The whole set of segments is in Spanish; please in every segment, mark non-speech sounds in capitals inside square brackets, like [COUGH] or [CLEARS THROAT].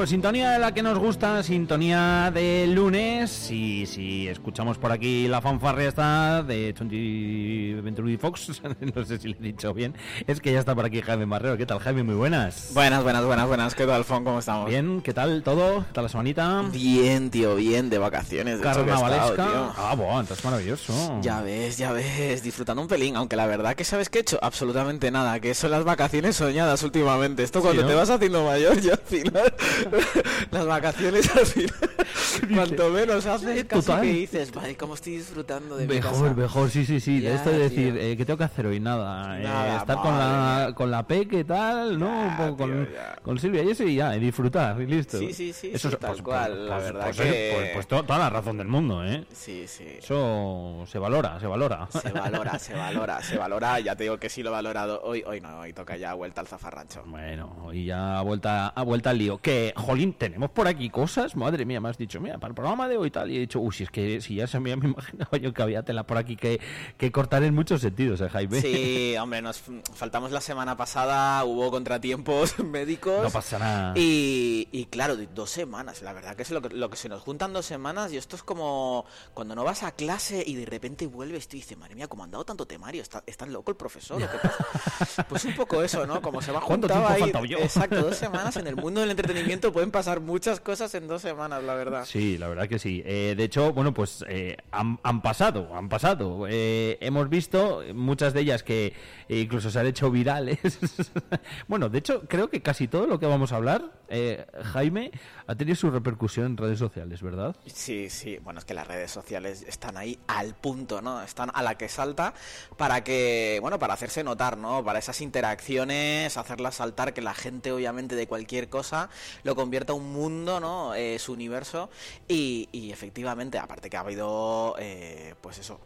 Pues sintonía de la que nos gusta, sintonía de lunes. Y si escuchamos por aquí la fanfarria está de 20 Venturi Fox, [LAUGHS] no sé si le he dicho bien, es que ya está por aquí Jaime Marrero. ¿Qué tal, Jaime? Muy buenas. Buenas, buenas, buenas, buenas. ¿Qué tal, Fon? ¿Cómo estamos? Bien, ¿qué tal todo? ¿Qué tal la semanita? Bien, tío, bien, de vacaciones. De hecho, que he estado, Carnavalesca. Ah, bueno, entonces maravilloso. Ya ves, ya ves, disfrutando un pelín, aunque la verdad que sabes que he hecho absolutamente nada, que son las vacaciones soñadas últimamente. Esto cuando ¿no? te vas haciendo mayor, [LAUGHS] ya al final, [LAUGHS] las vacaciones al final, [LAUGHS] cuanto menos haces, casi Total. que dices, vale, cómo estoy disfrutando de mi Mejor, casa". mejor, sí, sí, sí. de Ya, esto de decir, eh, ¿qué tengo que hacer hoy? Nada. eh, estar con la, con la Peque, tal, ¿no? Ya, Un poco con, tío, ya. con Silvia y eso y ya, y disfrutar, y listo. Sí, sí, sí, Eso sí, es- tal pues, cual, pues, la pues, verdad pues, que- pues, pues to- toda la razón del mundo, ¿eh? Sí, sí. Eso se valora, se valora. Se valora, se valora, se valora. Ya te digo que sí lo he valorado. Hoy, hoy no, hoy toca ya vuelta al zafarrancho. Bueno, y ya vuelta, a vuelta al lío. Que, jolín, tenemos por aquí cosas. Madre mía, me has dicho, mira, para el programa de hoy tal. Y he dicho, uy, si es que si ya se me, [LAUGHS] me imaginaba yo que había tela por aquí que, que cortar en muchos sentidos, ¿eh, Jaime? Sí, [LAUGHS] hombre, nos faltamos la semana pasada, hubo contratiempos [LAUGHS] médicos. No pasa nada. Y, y claro, dos semanas. La verdad que es lo que, lo que se nos juntan dos semanas y esto es como cuando no vas a clase y de repente vuelves tú y dices, madre mía, ¿cómo han dado tanto temario? ¿Está, ¿Está loco el profesor? ¿o qué pasa?". Pues un poco eso, ¿no? Como se va ¿Cuánto juntado tiempo ahí. faltado yo? Exacto, dos semanas en el mundo del entretenimiento pueden pasar muchas cosas en dos semanas, la verdad. Sí, la verdad que sí. Eh, de hecho, bueno, pues eh, han, han pasado, han pasado. Eh, hemos visto muchas de ellas que incluso se han hecho virales. [LAUGHS] bueno, de hecho, creo que casi todo lo que vamos a hablar, eh, Jaime, ha tenido su repercusión en redes sociales, ¿verdad? Sí, sí, bueno, es que las redes sociales están ahí al punto, ¿no? Están a la que salta para que, bueno, para hacerse notar, ¿no? Para esas interacciones, hacerlas saltar, que la gente, obviamente, de cualquier cosa lo convierta un mundo, ¿no? Eh, su universo. Y, y efectivamente, aparte que ha habido, eh, pues eso.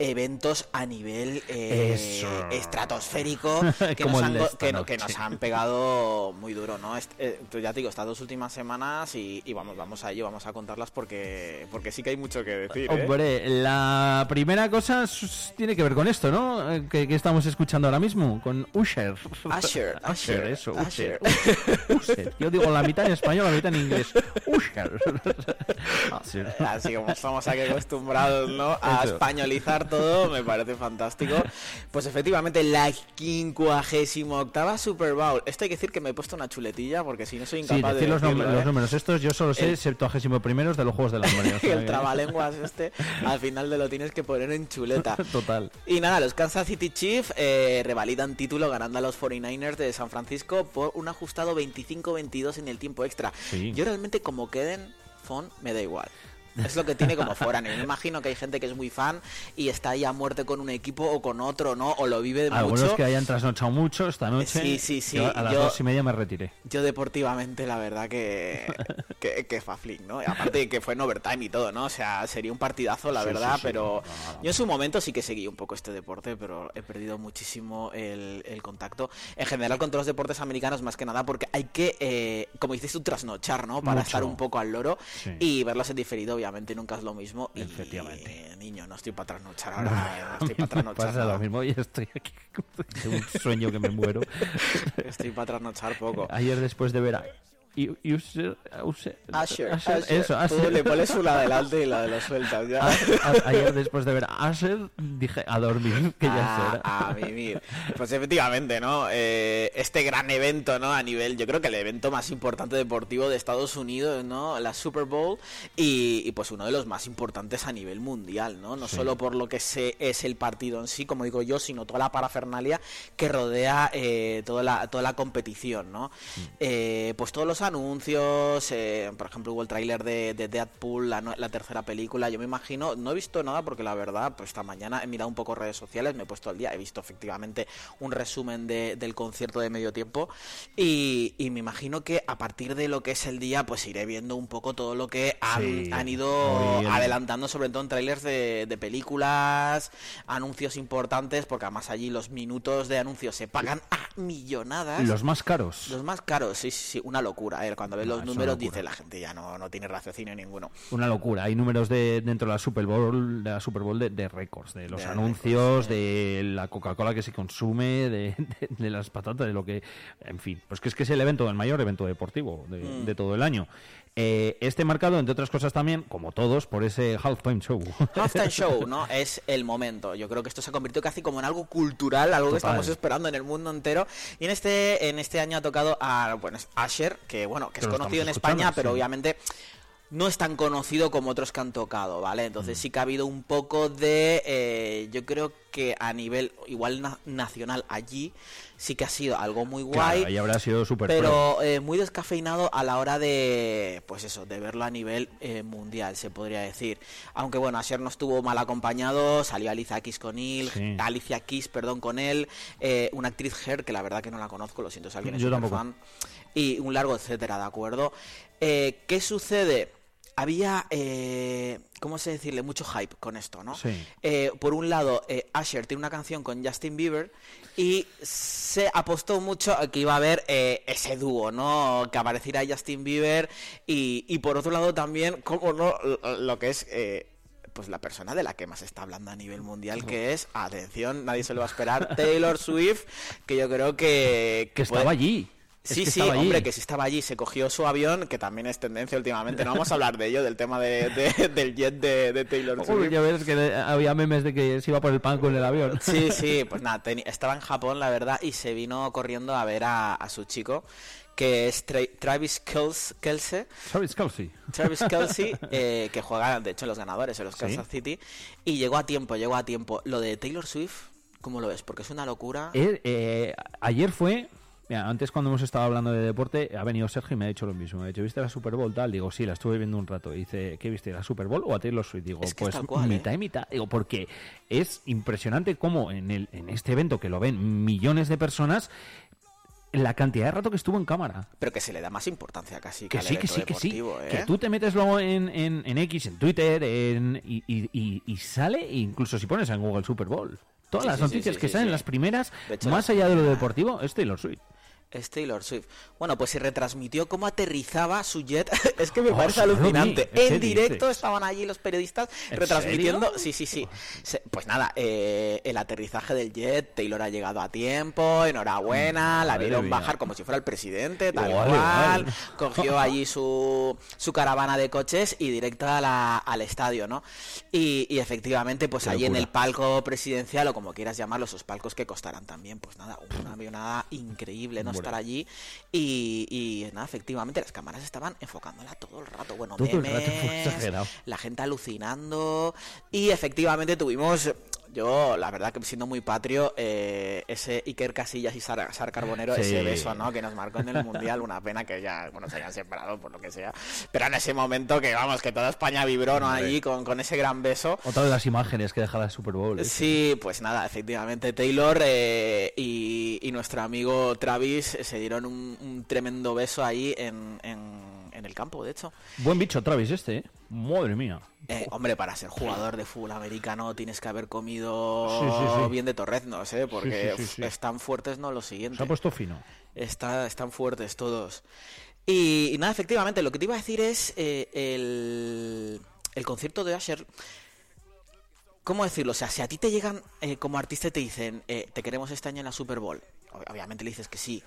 Eventos a nivel eh, estratosférico [LAUGHS] que nos, han, de go- esta que, no- que noche. nos han pegado muy duro, ¿no? Est- eh, pues ya te digo, estas dos últimas semanas y, y vamos, vamos a ello, vamos a contarlas porque, porque sí que hay mucho que decir. ¿eh? Hombre, la primera cosa tiene que ver con esto, ¿no? Que, que estamos escuchando ahora mismo, con Usher. [LAUGHS] Usher, Usher, eso, Usher. Usher. Usher. Yo digo la mitad en español, la mitad en inglés. Usher. Usher. [LAUGHS] Así como estamos aquí acostumbrados, ¿no? A Eso. españolizar todo, me parece fantástico. Pues efectivamente, la 58 octava Super Bowl. Esto hay que decir que me he puesto una chuletilla porque si no soy Sí, incapaz decir de los, nom- decirlo, los ¿eh? números estos, yo solo sé El- septuagésimo primeros de los Juegos del Hambre. [LAUGHS] o sea el trabalenguas [LAUGHS] este, al final de lo tienes que poner en chuleta. [LAUGHS] Total. Y nada, los Kansas City Chiefs eh, revalidan título ganando a los 49ers de San Francisco por un ajustado 25-22 en el tiempo extra. Sí. Yo realmente como queden, Fon, me da igual. Es lo que tiene como foráneo. Me imagino que hay gente que es muy fan y está ahí a muerte con un equipo o con otro, ¿no? O lo vive Algunos mucho. que hayan trasnochado mucho esta noche. Sí, sí, sí, yo a las yo- dos y media me retiré. Yo deportivamente, la verdad que, [LAUGHS] que, que faflín, ¿no? Y aparte de que fue en overtime y todo, ¿no? O sea, sería un partidazo, la Sí, verdad, sí, sí. pero No, no. yo en su momento sí que seguí un poco este deporte, pero he perdido muchísimo el, el contacto. En general con todos los deportes americanos, más que nada, porque hay que, eh, como dices tú, trasnochar, ¿no? Para Mucho. estar un poco al loro y verlos en diferido, obviamente, nunca es lo mismo. Y, Efectivamente. niño, no estoy para trasnochar ahora, no estoy para [LAUGHS] trasnochar. pasa nada. lo mismo y estoy aquí [LAUGHS] de un sueño que me muero. [LAUGHS] Estoy para trasnochar poco. Ayer después de ver a Usher, Usher- Usher. eso, Tú Usher. le pones una adelante y la de los sueltas ya. A- a- Ayer después de ver a Usher dije a dormir que ya es hora. a, mimir. Pues efectivamente, ¿no? Eh, este gran evento, ¿no? A nivel, yo creo que el evento más importante deportivo de Estados Unidos, ¿no? La Super Bowl y, y, pues uno de los más importantes a nivel mundial, ¿no? No Sí. solo por lo que se, es el partido en sí, como digo yo, sino toda la parafernalia que rodea eh, toda, la, toda la competición, ¿no? Mm. Eh, pues todos los anuncios, eh, por ejemplo hubo el tráiler de, de Deadpool, la, tercera película, yo me imagino, no he visto nada porque la verdad, pues esta mañana he mirado un poco redes sociales, me he puesto al día, he visto efectivamente un resumen de- del concierto de medio tiempo y, y me imagino que a partir de lo que es el día, pues iré viendo un poco todo lo que han, Sí. han ido adelantando, sobre todo en trailers de, de películas, anuncios importantes, porque además allí los minutos de anuncios se pagan a millonadas. Los más caros. Los más caros, sí, sí, sí, una locura. Eh, Cuando ves No, los números dice la gente ya no, no tiene raciocinio ninguno. Una locura. Hay números de dentro de la Super Bowl, de la Super Bowl de, de récords, de los De anuncios, récords, de la Coca-Cola que se consume, de, de- de las patatas, de lo que, en fin, pues que es que es el evento, el mayor evento deportivo de, Mm. de todo el año. Eh, este marcado, entre otras cosas también, como todos, por ese halftime show. [LAUGHS] Halftime Show, [LAUGHS] ¿no? Es el momento. Yo creo que esto se ha convertido casi como en algo cultural, algo que estamos esperando en el mundo entero. Y en este, en este año ha tocado a, bueno, Asher, que bueno, que es conocido en España, pero sí. obviamente no es tan conocido como otros que han tocado, ¿vale? Entonces Mm. sí que ha habido un poco de, eh, yo creo que a nivel igual na- nacional allí sí que ha sido algo muy guay. Claro, ahí habrá sido súper. Pero eh, muy descafeinado a la hora de, pues eso, de verlo a nivel eh, mundial, se podría decir. Aunque bueno, ayer no estuvo mal acompañado, salió Alicia Keys con él, Sí. Alicia Keys, perdón, con él, eh, una actriz Her, que la verdad que no la conozco, lo siento si alguien es Yo tampoco. fan, y un largo etcétera, ¿de acuerdo? Eh, ¿Qué sucede? Había, eh, ¿cómo se decirle? Mucho hype con esto, ¿no? Sí. Eh, por un lado, eh, Asher tiene una canción con Justin Bieber y se apostó mucho a que iba a haber eh, ese dúo, ¿no? Que apareciera Justin Bieber y, y por otro lado también, como no, lo, que es... eh, pues la persona de la que más está hablando a nivel mundial, que es, atención, nadie se lo va a esperar, [LAUGHS] Taylor Swift, que yo creo que... que estaba allí. Sí, que sí, allí. hombre, que sí estaba allí, se cogió su avión, que también es tendencia últimamente. No vamos a hablar de ello, del tema de, de- [LAUGHS] del jet de, de Taylor Uy, Swift. ya ves que había memes de que se iba por el pan con el avión. Sí, [LAUGHS] sí, pues nada, estaba en Japón, la verdad, y se vino corriendo a ver a, a su chico, que es Tra- Travis Kelce. Travis Kelsey. Travis [LAUGHS] Kelsey, eh, que juega, de hecho, en los ganadores, en los Sí. Kansas City, y llegó a tiempo, llegó a tiempo. Lo de Taylor Swift, ¿cómo lo ves? Porque es una locura. Eh, eh, ayer fue. Mira, antes cuando hemos estado hablando de deporte, ha venido Sergio y me ha dicho lo mismo. Me ha dicho, ¿viste la Super Bowl tal? Digo, sí, la estuve viendo un rato. Y dice, ¿qué viste? ¿La Super Bowl o a Taylor Swift? Digo, Es que es pues tal cual, ¿eh? mitad y mitad. Digo, porque es impresionante cómo en, el, en este evento que lo ven millones de personas, la cantidad de rato que estuvo en cámara. Pero que se le da más importancia casi Que al sí, que sí, que sí. ¿eh? Que tú te metes luego en, en, en X, en Twitter, en, y, y- y- y sale, incluso si pones en Google Super Bowl. Todas Sí, las sí, noticias sí, que salen, las primeras, hecho, más allá de lo deportivo, es Taylor Swift. Es Taylor Swift. Bueno, pues se retransmitió cómo aterrizaba su jet. [LAUGHS] es que me Oh, parece alucinante. ¿Qué En directo dices? estaban allí los periodistas ¿En retransmitiendo. serio? Sí, sí, sí. Se- pues nada, eh, el aterrizaje del jet. Taylor ha llegado a tiempo. Enhorabuena. La Madre vieron bajar como si fuera el presidente, tal Igual, cual. igual. Cogió [LAUGHS] allí su, su caravana de coches y directo a la- al estadio, ¿no? Y, y efectivamente, pues Qué allí en el palco presidencial o como quieras llamarlo, esos palcos que costarán también, pues nada, una avionada increíble no. Estar allí. Y, y nada, efectivamente las cámaras estaban enfocándola todo el rato, bueno, Todo el rato, [LAUGHS] la gente alucinando. Y efectivamente tuvimos yo, la verdad que siendo muy patrio, eh, ese Iker Casillas y Sara, Sara Carbonero, Sí. ese beso, ¿no? Que nos marcó en el Mundial, una pena que ya, bueno, se hayan separado por lo que sea. Pero en ese momento que, vamos, que toda España vibró, ¿no? Allí con, con ese gran beso. Otra de las imágenes que deja la Super Bowl. ¿eh? Sí, pues nada, efectivamente Taylor eh, y, y nuestro amigo Travis se dieron un, un tremendo beso ahí en- en el campo, de hecho. Buen bicho Travis este, ¿eh? Madre mía. Eh, hombre, para ser jugador de fútbol americano tienes que haber comido Sí, sí, sí. bien de torreznos, ¿eh? Porque están fuertes, no lo siguiente. Se ha puesto fino. Está- están fuertes todos. Y, y nada, efectivamente, lo que te iba a decir es eh, el, el concierto de Asher. ¿Cómo decirlo? O sea, si a ti te llegan eh, como artista y te dicen, eh, te queremos este año en la Super Bowl, obviamente le dices que sí,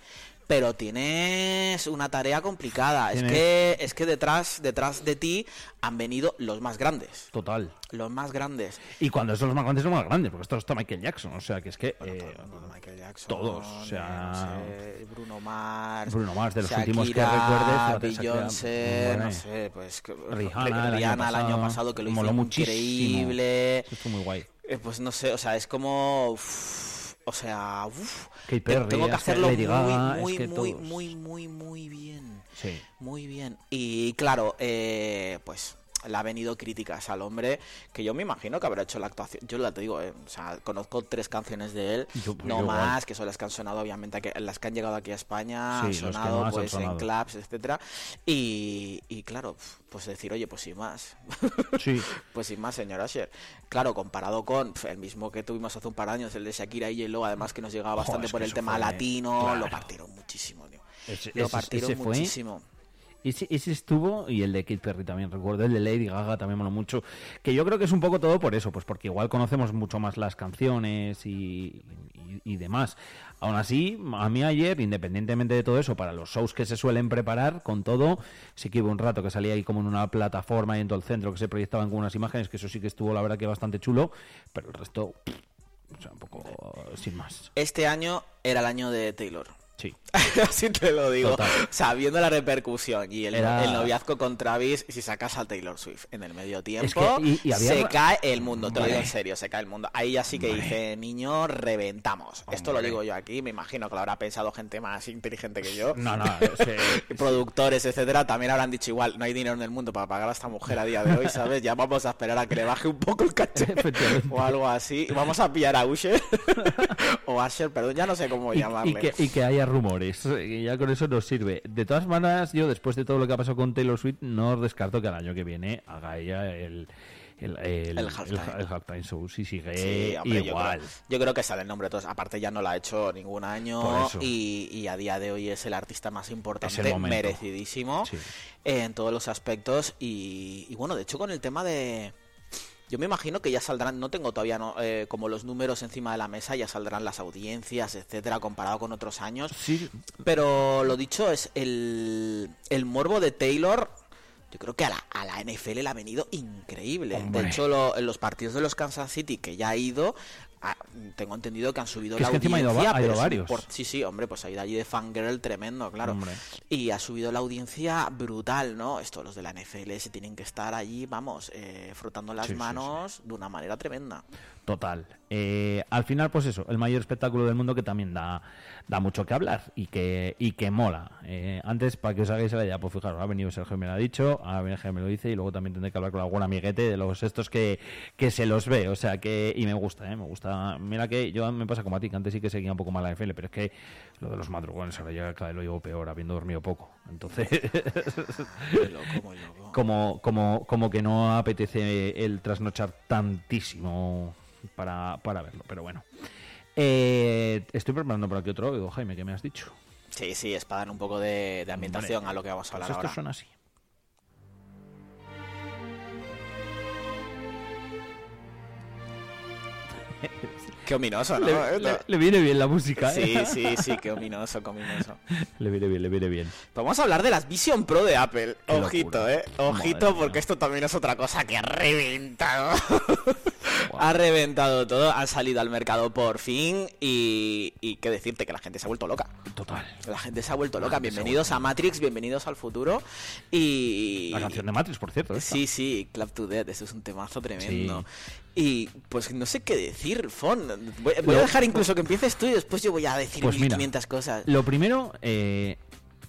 pero tienes una tarea complicada. Es Tienes- que, es que detrás, detrás de ti han venido los más grandes. Total. Los más grandes. Y cuando son los más grandes, son los más grandes, porque esto está Michael Jackson, o sea, que es que... Bueno, eh, todo, Michael Jackson, todos, o sea, eh, no sé, Bruno Mars, Bruno Mars, de los Shakira, últimos que recuerdes, Beyoncé, no sé, pues que- Rihanna, el año Rihanna el año pasado, pasado que lo hizo moló muchísimo. increíble, estuvo muy guay. Eh, pues no sé, o sea, es como, uf, o sea, uf, Katy te- Perry, tengo que hacerlo muy, muy, muy, muy, muy, muy bien. Sí. Muy bien. Y claro, eh, pues le ha venido críticas al hombre que yo me imagino que habrá hecho la actuación. Yo la te digo, eh, o sea, conozco tres canciones de él, Yo- pues, no yo igual. más, que son las que han sonado obviamente, aquí- las que han llegado aquí a España, Sí, han que sonado han pues sonado. en clubs, etcétera. Y, y claro, pues decir, oye, pues sin más. Sí. [LAUGHS] Pues sin más, señor Asher. Claro, comparado con el mismo que tuvimos hace un par de años, el de Shakira y J-Lo, además que nos llegaba bastante por que el tema fue- latino, claro. lo partieron muchísimo, tío. Ese- Lo ese- partieron ese fue- muchísimo. Ese, ese estuvo y el de Katy Perry también recuerdo, el de Lady Gaga también mola mucho, que yo creo que es un poco todo por eso, pues porque igual conocemos mucho más las canciones y, y- y demás. Aún así, a mí ayer, independientemente de todo eso, para los shows que se suelen preparar, con todo, sí que hubo un rato que salía ahí como en una plataforma y en todo el centro que se proyectaban con unas imágenes, que eso sí que estuvo la verdad que bastante chulo, pero el resto, o sea, un poco sin más. Este año era el año de Taylor. Sí. [LAUGHS] Así te lo digo. Total. O sea, viendo la repercusión y el, Era- el noviazgo con Travis, si sacas a Taylor Swift en el medio tiempo, que- y- y había- se cae el mundo. Te lo digo en serio, se cae el mundo. Ahí ya sí que Hombre. dice, niño, reventamos. Esto lo digo yo aquí, me imagino que lo habrá pensado gente más inteligente que yo. No, no, ese- [LAUGHS] productores, etcétera, también habrán dicho igual, no hay dinero en el mundo para pagar a esta mujer a día de hoy, ¿sabes? Ya vamos a esperar a que le baje un poco el caché [LAUGHS] o algo así. Vamos a pillar a Usher o Asher, perdón, ya no sé cómo y, llamarle. y que, y que haya rumores. Ya con eso nos sirve. De todas maneras, yo después de todo lo que ha pasado con Taylor Swift, no descarto que el año que viene haga ella el, el, el, El halftime. show. Si sigue Sí, hombre, yo igual. creo- Yo creo, que sale el nombre de todos. Aparte ya no la ha hecho ningún año y, y a día de hoy es el artista más importante, merecidísimo Sí. en todos los aspectos. Y, y bueno, de hecho con el tema de... Yo me imagino que ya saldrán, no tengo todavía no, eh, como los números encima de la mesa, ya saldrán las audiencias, etcétera, comparado con otros años. Sí, Pero lo dicho es el, el morbo de Taylor. Yo creo que a la, a la NFL le ha venido increíble. Hombre. De hecho, lo- en los partidos de los Kansas City que ya ha ido, ah, tengo entendido que han subido Que la es que encima ha ido audiencia. ha varios. Sí, sí, hombre, pues ha ido allí de fangirl tremendo, claro. Hombre. Y ha subido la audiencia brutal, ¿no? Esto, los de la NFL se tienen que estar allí, vamos, eh, frotando las Sí, sí, manos de una manera tremenda. Total. Eh, al final, pues eso, el mayor espectáculo del mundo que también da, da mucho que hablar y que, y que mola. Eh, antes, para que os hagáis la idea, pues fijaros, ha venido Sergio me lo ha dicho, ha venido Sergio me lo dice y luego también tendré que hablar con algún amiguete de los estos que, que se los ve. O sea que, y me gusta, ¿eh? me gusta. Mira que yo me pasa como a ti, que antes sí que seguía un poco mal la NFL, pero es que lo de los madrugones ahora ya cada vez lo llevo peor, habiendo dormido poco. Entonces, como, como, como que no apetece el trasnochar tantísimo para, para verlo, pero bueno. Eh, estoy preparando por aquí otro audio, Jaime, que me has dicho. Sí, sí, es para dar un poco de, de ambientación a lo que vamos a Pues hablar esto ahora. suena así. [LAUGHS] Qué ominoso, ¿no? Le, Esto- le- le viene bien la música, Sí, ¿eh? sí, sí, qué ominoso, qué ominoso. [LAUGHS] Le viene bien, le viene bien. Vamos a hablar de las Vision Pro de Apple. Qué Ojito, locura. eh. Ojito, Madre porque mía. esto también es otra cosa que ha reventado. [LAUGHS] ha reventado todo. Han salido al mercado por fin. Y, y qué decirte, que la gente se ha vuelto loca. Total. La gente se ha vuelto loca. ha Bienvenidos a Matrix, bienvenidos al futuro. Y. La canción de Matrix, por cierto. esta. Sí, sí, Clap to Death, eso es un temazo tremendo. Y pues no sé qué decir, Fon. Voy, a dejar incluso que empieces tú y después yo voy a decir Pues mira, 1500 cosas. Lo primero, eh,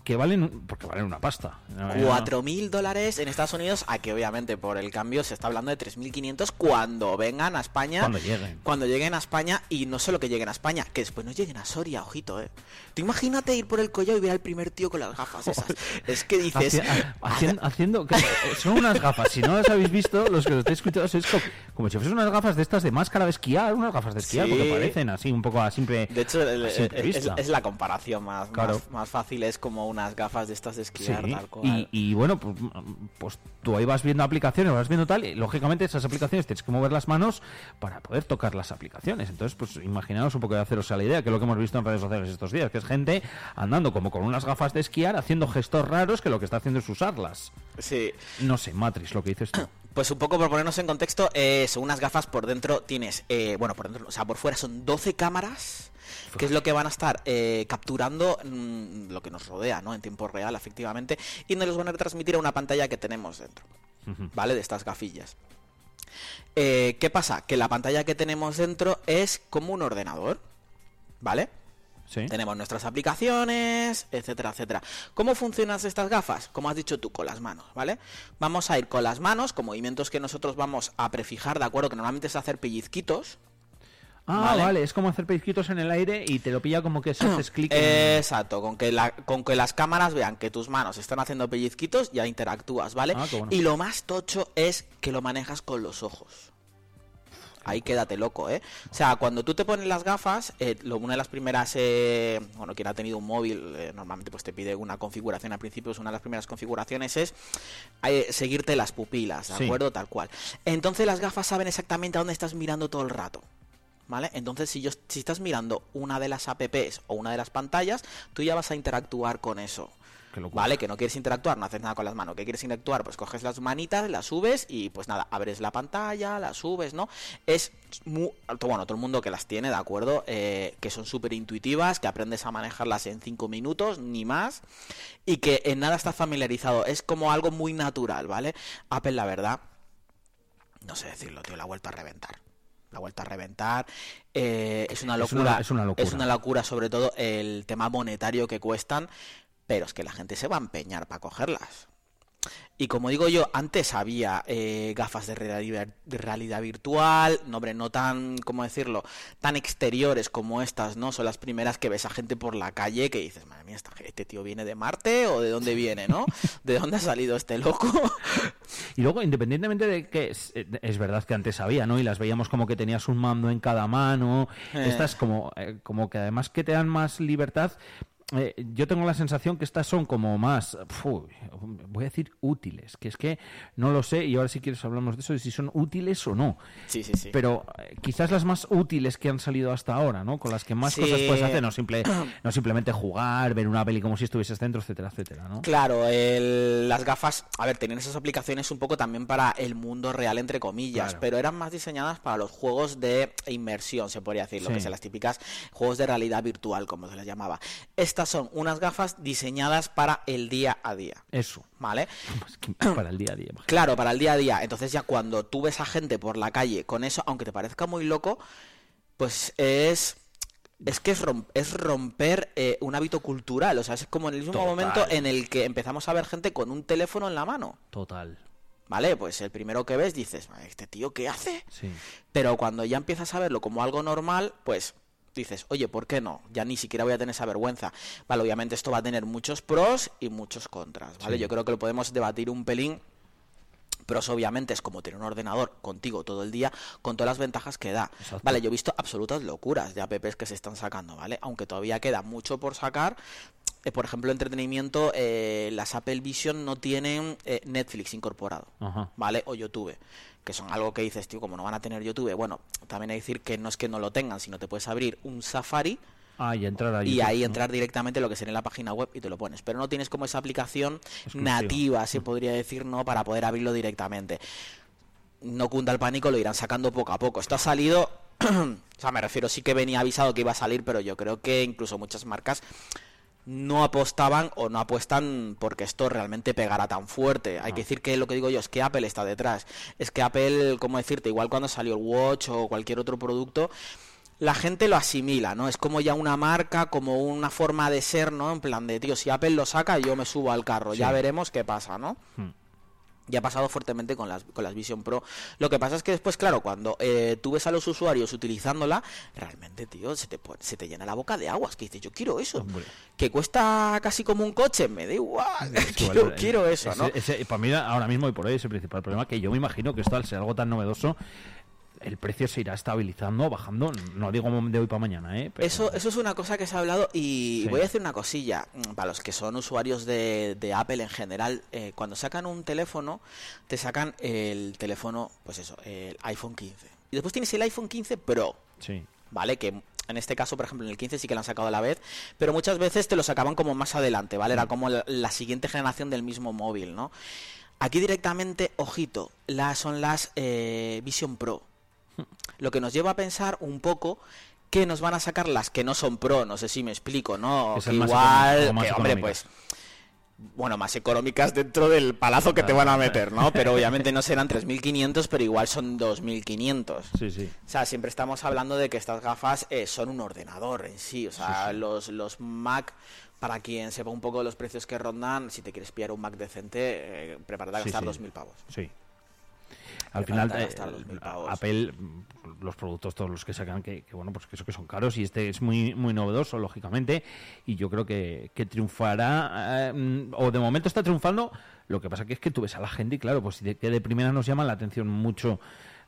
que valen, porque valen una pasta. No, 4.000 dólares en Estados Unidos, a que obviamente por el cambio se está hablando de 3.500 cuando vengan a España. Cuando lleguen. Cuando lleguen a España y no solo que lleguen a España, que después no lleguen a Soria, ojito, eh. Tú imagínate ir por el collado y ver al primer tío con las gafas esas. [LAUGHS] es que dices... Haci- haciendo, haciendo- que- son unas gafas, si no las habéis visto, los que lo estáis escuchando, es como, como si fuesen unas gafas de estas de máscara de esquiar, unas gafas de esquiar, Sí. porque parecen así un poco a simple. De hecho, el- a el- simple es, es la comparación más, Claro. más, más fácil, es como unas gafas de estas de esquiar, Sí, tal cual. y, y bueno, pues, pues tú ahí vas viendo aplicaciones, vas viendo tal, y lógicamente esas aplicaciones tienes que mover las manos para poder tocar las aplicaciones. Entonces, pues imaginaos un poco de haceros a la idea, que es lo que hemos visto en redes sociales estos días, que es gente andando como con unas gafas de esquiar, haciendo gestos raros que lo que está haciendo es usarlas. Sí, No sé, Matrix, lo que dices tú. [CLEARS THROAT] Pues un poco por ponernos en contexto, eh, son unas gafas por dentro tienes, eh, bueno, por dentro, o sea, por fuera son 12 cámaras, que es lo que van a estar eh, capturando mm, lo que nos rodea, ¿no? En tiempo real, efectivamente, y nos los van a retransmitir a una pantalla que tenemos dentro. ¿vale? De estas gafillas. Eh, ¿Qué pasa? Que la pantalla que tenemos dentro es como un ordenador, ¿vale? Sí. Tenemos nuestras aplicaciones, etcétera, etcétera. ¿Cómo funcionan estas gafas? Como has dicho tú, con las manos, ¿vale? Vamos a ir con las manos, con movimientos que nosotros vamos a prefijar, ¿de acuerdo? Que normalmente es hacer pellizquitos. Ah, Vale. vale. es como hacer pellizquitos en el aire y te lo pilla como que se haces clic en... Exacto, con que, la- con que las cámaras vean que tus manos están haciendo pellizquitos, ya interactúas, ¿vale? Ah, bueno. Y lo más tocho es que lo manejas con los ojos. Ahí quédate loco, ¿eh? O sea, cuando tú te pones las gafas, eh, lo- una de las primeras, eh, bueno, quien ha tenido un móvil, eh, normalmente pues te pide una configuración al principio, es una de las primeras configuraciones es eh, seguirte las pupilas, ¿de Sí. acuerdo? Tal cual. Entonces las gafas saben exactamente a dónde estás mirando todo el rato. ¿Vale? Entonces, si, yo, si estás mirando una de las apps o una de las pantallas, tú ya vas a interactuar con eso. ¿Vale? Que no quieres interactuar, no haces nada con las manos. ¿Qué quieres interactuar? Pues coges las manitas, las subes y pues nada, abres la pantalla, las subes, ¿no? Es muy... Bueno, todo el mundo que las tiene, ¿de acuerdo? Eh, que son súper intuitivas, que aprendes a manejarlas en 5 minutos, ni más. Y que en nada estás familiarizado. Es como algo muy natural, ¿vale? Apple, la verdad, no sé decirlo, tío, la ha vuelto a reventar. La ha vuelto a reventar. Eh, es una Es una- locura. es una locura. Es una locura, sobre todo el tema monetario que cuestan. Pero es que la gente se va a empeñar para cogerlas. Y como digo yo, antes había eh, gafas de realidad, virtual, no, hombre, no tan, ¿cómo decirlo?, tan exteriores como estas, ¿no? Son las primeras que ves a gente por la calle que dices, madre mía, este tío viene de Marte o de dónde viene, ¿no? [LAUGHS] ¿De dónde ha salido este loco? Y luego, independientemente de que es, es verdad que antes había, ¿no? Y las veíamos como que tenías un mando en cada mano. Eh. Estas como, eh, como que además que te dan más libertad. Eh, yo tengo la sensación que estas son como más, voy a decir útiles, que es que no lo sé y ahora si quieres hablamos de eso, de si son útiles o no. Sí, sí, sí. Pero eh, quizás las más útiles que han salido hasta ahora, ¿no? Con las que más Sí. cosas puedes hacer, no, simple, [CLEARS THROAT] no simplemente jugar, ver una peli como si estuvieses dentro, etcétera, etcétera, ¿no? Claro, el- las gafas, a ver, tenían esas aplicaciones un poco también para el mundo real, entre comillas, Claro. pero eran más diseñadas para los juegos de inmersión, se podría decir, lo Sí. que son las típicas juegos de realidad virtual, como se les llamaba. Estas son unas gafas diseñadas para el día a día, Eso. ¿vale? [LAUGHS] Es que [CLEARS THROAT] para el día a día. imagínate. Claro, para el día a día. Entonces ya cuando tú ves a gente por la calle con eso, aunque te parezca muy loco, pues es... Es que es, rom- es romper eh, un hábito cultural, o sea, es como en el mismo Total. momento en el que empezamos a ver gente con un teléfono en la mano. Total. ¿Vale? Pues el primero que ves dices, ¿este tío qué hace? Sí. Pero cuando ya empiezas a verlo como algo normal, pues dices, oye, ¿por qué no? Ya ni siquiera voy a tener esa vergüenza. Vale, obviamente esto va a tener muchos pros y muchos contras, ¿vale? Sí. Yo creo que lo podemos debatir un pelín. Pros obviamente es como tener un ordenador contigo todo el día con todas las ventajas que da. Exacto. Vale, yo he visto absolutas locuras de apps que se están sacando, ¿vale? Aunque todavía queda mucho por sacar. Eh, por ejemplo, entretenimiento, eh, las Apple Vision no tienen eh, Netflix incorporado. Ajá. ¿vale? O YouTube, que son algo que dices, tío, como no van a tener YouTube, bueno, también hay que decir que no es que no lo tengan, sino te puedes abrir un Safari Ah, y entrar ahí ¿no? entrar directamente en lo que sería la página web y te lo pones, pero no tienes como esa aplicación Exclusiva. nativa, se podría decir, ¿no? Para poder abrirlo directamente. No cunda el pánico, lo irán sacando poco a poco. Esto ha salido, [CLEARS THROAT] o sea, me refiero, sí que venía avisado que iba a salir, pero yo creo que incluso muchas marcas no apostaban o no apuestan porque esto realmente pegara tan fuerte. Hay que decir que lo que digo yo es que Apple está detrás. Es que Apple, ¿cómo decirte? Igual cuando salió el Watch o cualquier otro producto, la gente lo asimila, ¿no? Es como ya una marca, como una forma de ser, ¿no? En plan de, tío, si Apple lo saca, yo me subo al carro, ya veremos qué pasa, ¿no? Hmm. Y ha pasado fuertemente con las, con las Vision Pro. Lo que pasa es que después, claro, cuando eh, tú ves a los usuarios utilizándola, realmente, tío, se te, se te llena la boca de aguas. Que dices, yo quiero eso. Hombre. Que cuesta casi como un coche, me da igual. Es [LAUGHS] quiero, igual, eh, quiero eso, ese- ¿no? ese- para mí, ahora mismo y por hoy es el principal problema que yo me imagino que esto, al ser algo tan novedoso, el precio se irá estabilizando, bajando. No digo de hoy para mañana, ¿eh? Pero- Eso, eso es una cosa que se ha hablado y Sí. voy a decir una cosilla. Mm, Para los que son usuarios de, de Apple en general, eh, cuando sacan un teléfono, te sacan el teléfono, pues eso, el iPhone 15. Y después tienes el iPhone 15 Pro, Sí. ¿vale? Que en este caso, por ejemplo, en el 15 sí que lo han sacado a la vez, pero muchas veces te lo sacaban como más adelante, ¿vale? Mm. Era como la, la siguiente generación del mismo móvil, ¿no? Aquí directamente, ojito, las, son las eh, Vision Pro. Lo que nos lleva a pensar un poco que nos van a sacar las que no son Pro, no sé si me explico, ¿no? Que igual, que, hombre, pues bueno, más económicas dentro del palazo que te van a meter, ¿no? Pero [LAUGHS] obviamente no serán 3.500, pero igual son 2.500. Sí, sí. O sea, siempre estamos hablando de que estas gafas eh, son un ordenador en sí. O sea, Los, los Mac, para quien sepa un poco los precios que rondan, si te quieres pillar un Mac decente, eh, prepárate a gastar sí. 2.000 pavos. Sí. Al final, eh. Apple, mm, los productos todos los que sacan, que, que, bueno, pues que eso que son caros y este es muy muy novedoso, lógicamente, y yo creo que, que triunfará, eh, o de momento está triunfando, lo que pasa que es que tú ves a la gente y claro, pues de, que de primera nos llama la atención mucho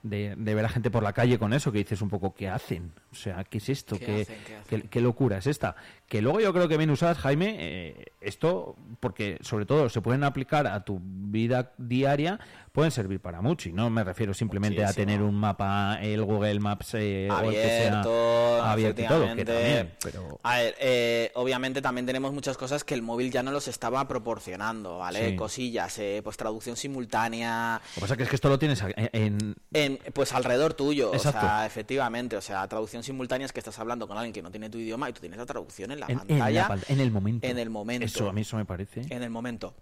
de, de ver a gente por la calle con eso, que dices un poco, ¿qué hacen? O sea, ¿qué es esto? ¿Qué ¿Qué, hacen? ¿Qué hacen? qué- qué locura es esta? Que luego yo creo que bien usadas, Jaime, eh, esto, porque sobre todo se pueden aplicar a tu vida diaria, pueden servir para mucho. Y no me refiero simplemente a tener un mapa, el Google Maps eh, o sea abierto, abierto y todo, que también, pero... A ver, eh, obviamente también tenemos muchas cosas que el móvil ya no los estaba proporcionando, ¿vale? Sí. Cosillas, eh, pues traducción simultánea, Lo que pasa que es que esto lo tienes en, pues alrededor tuyo, Exacto. o sea, efectivamente, o sea, traducción simultánea es que estás hablando con alguien que no tiene tu idioma y tú tienes la traducción en la En, en pantalla, la pan- en el momento. en el momento. Eso a mí eso me parece. en el momento.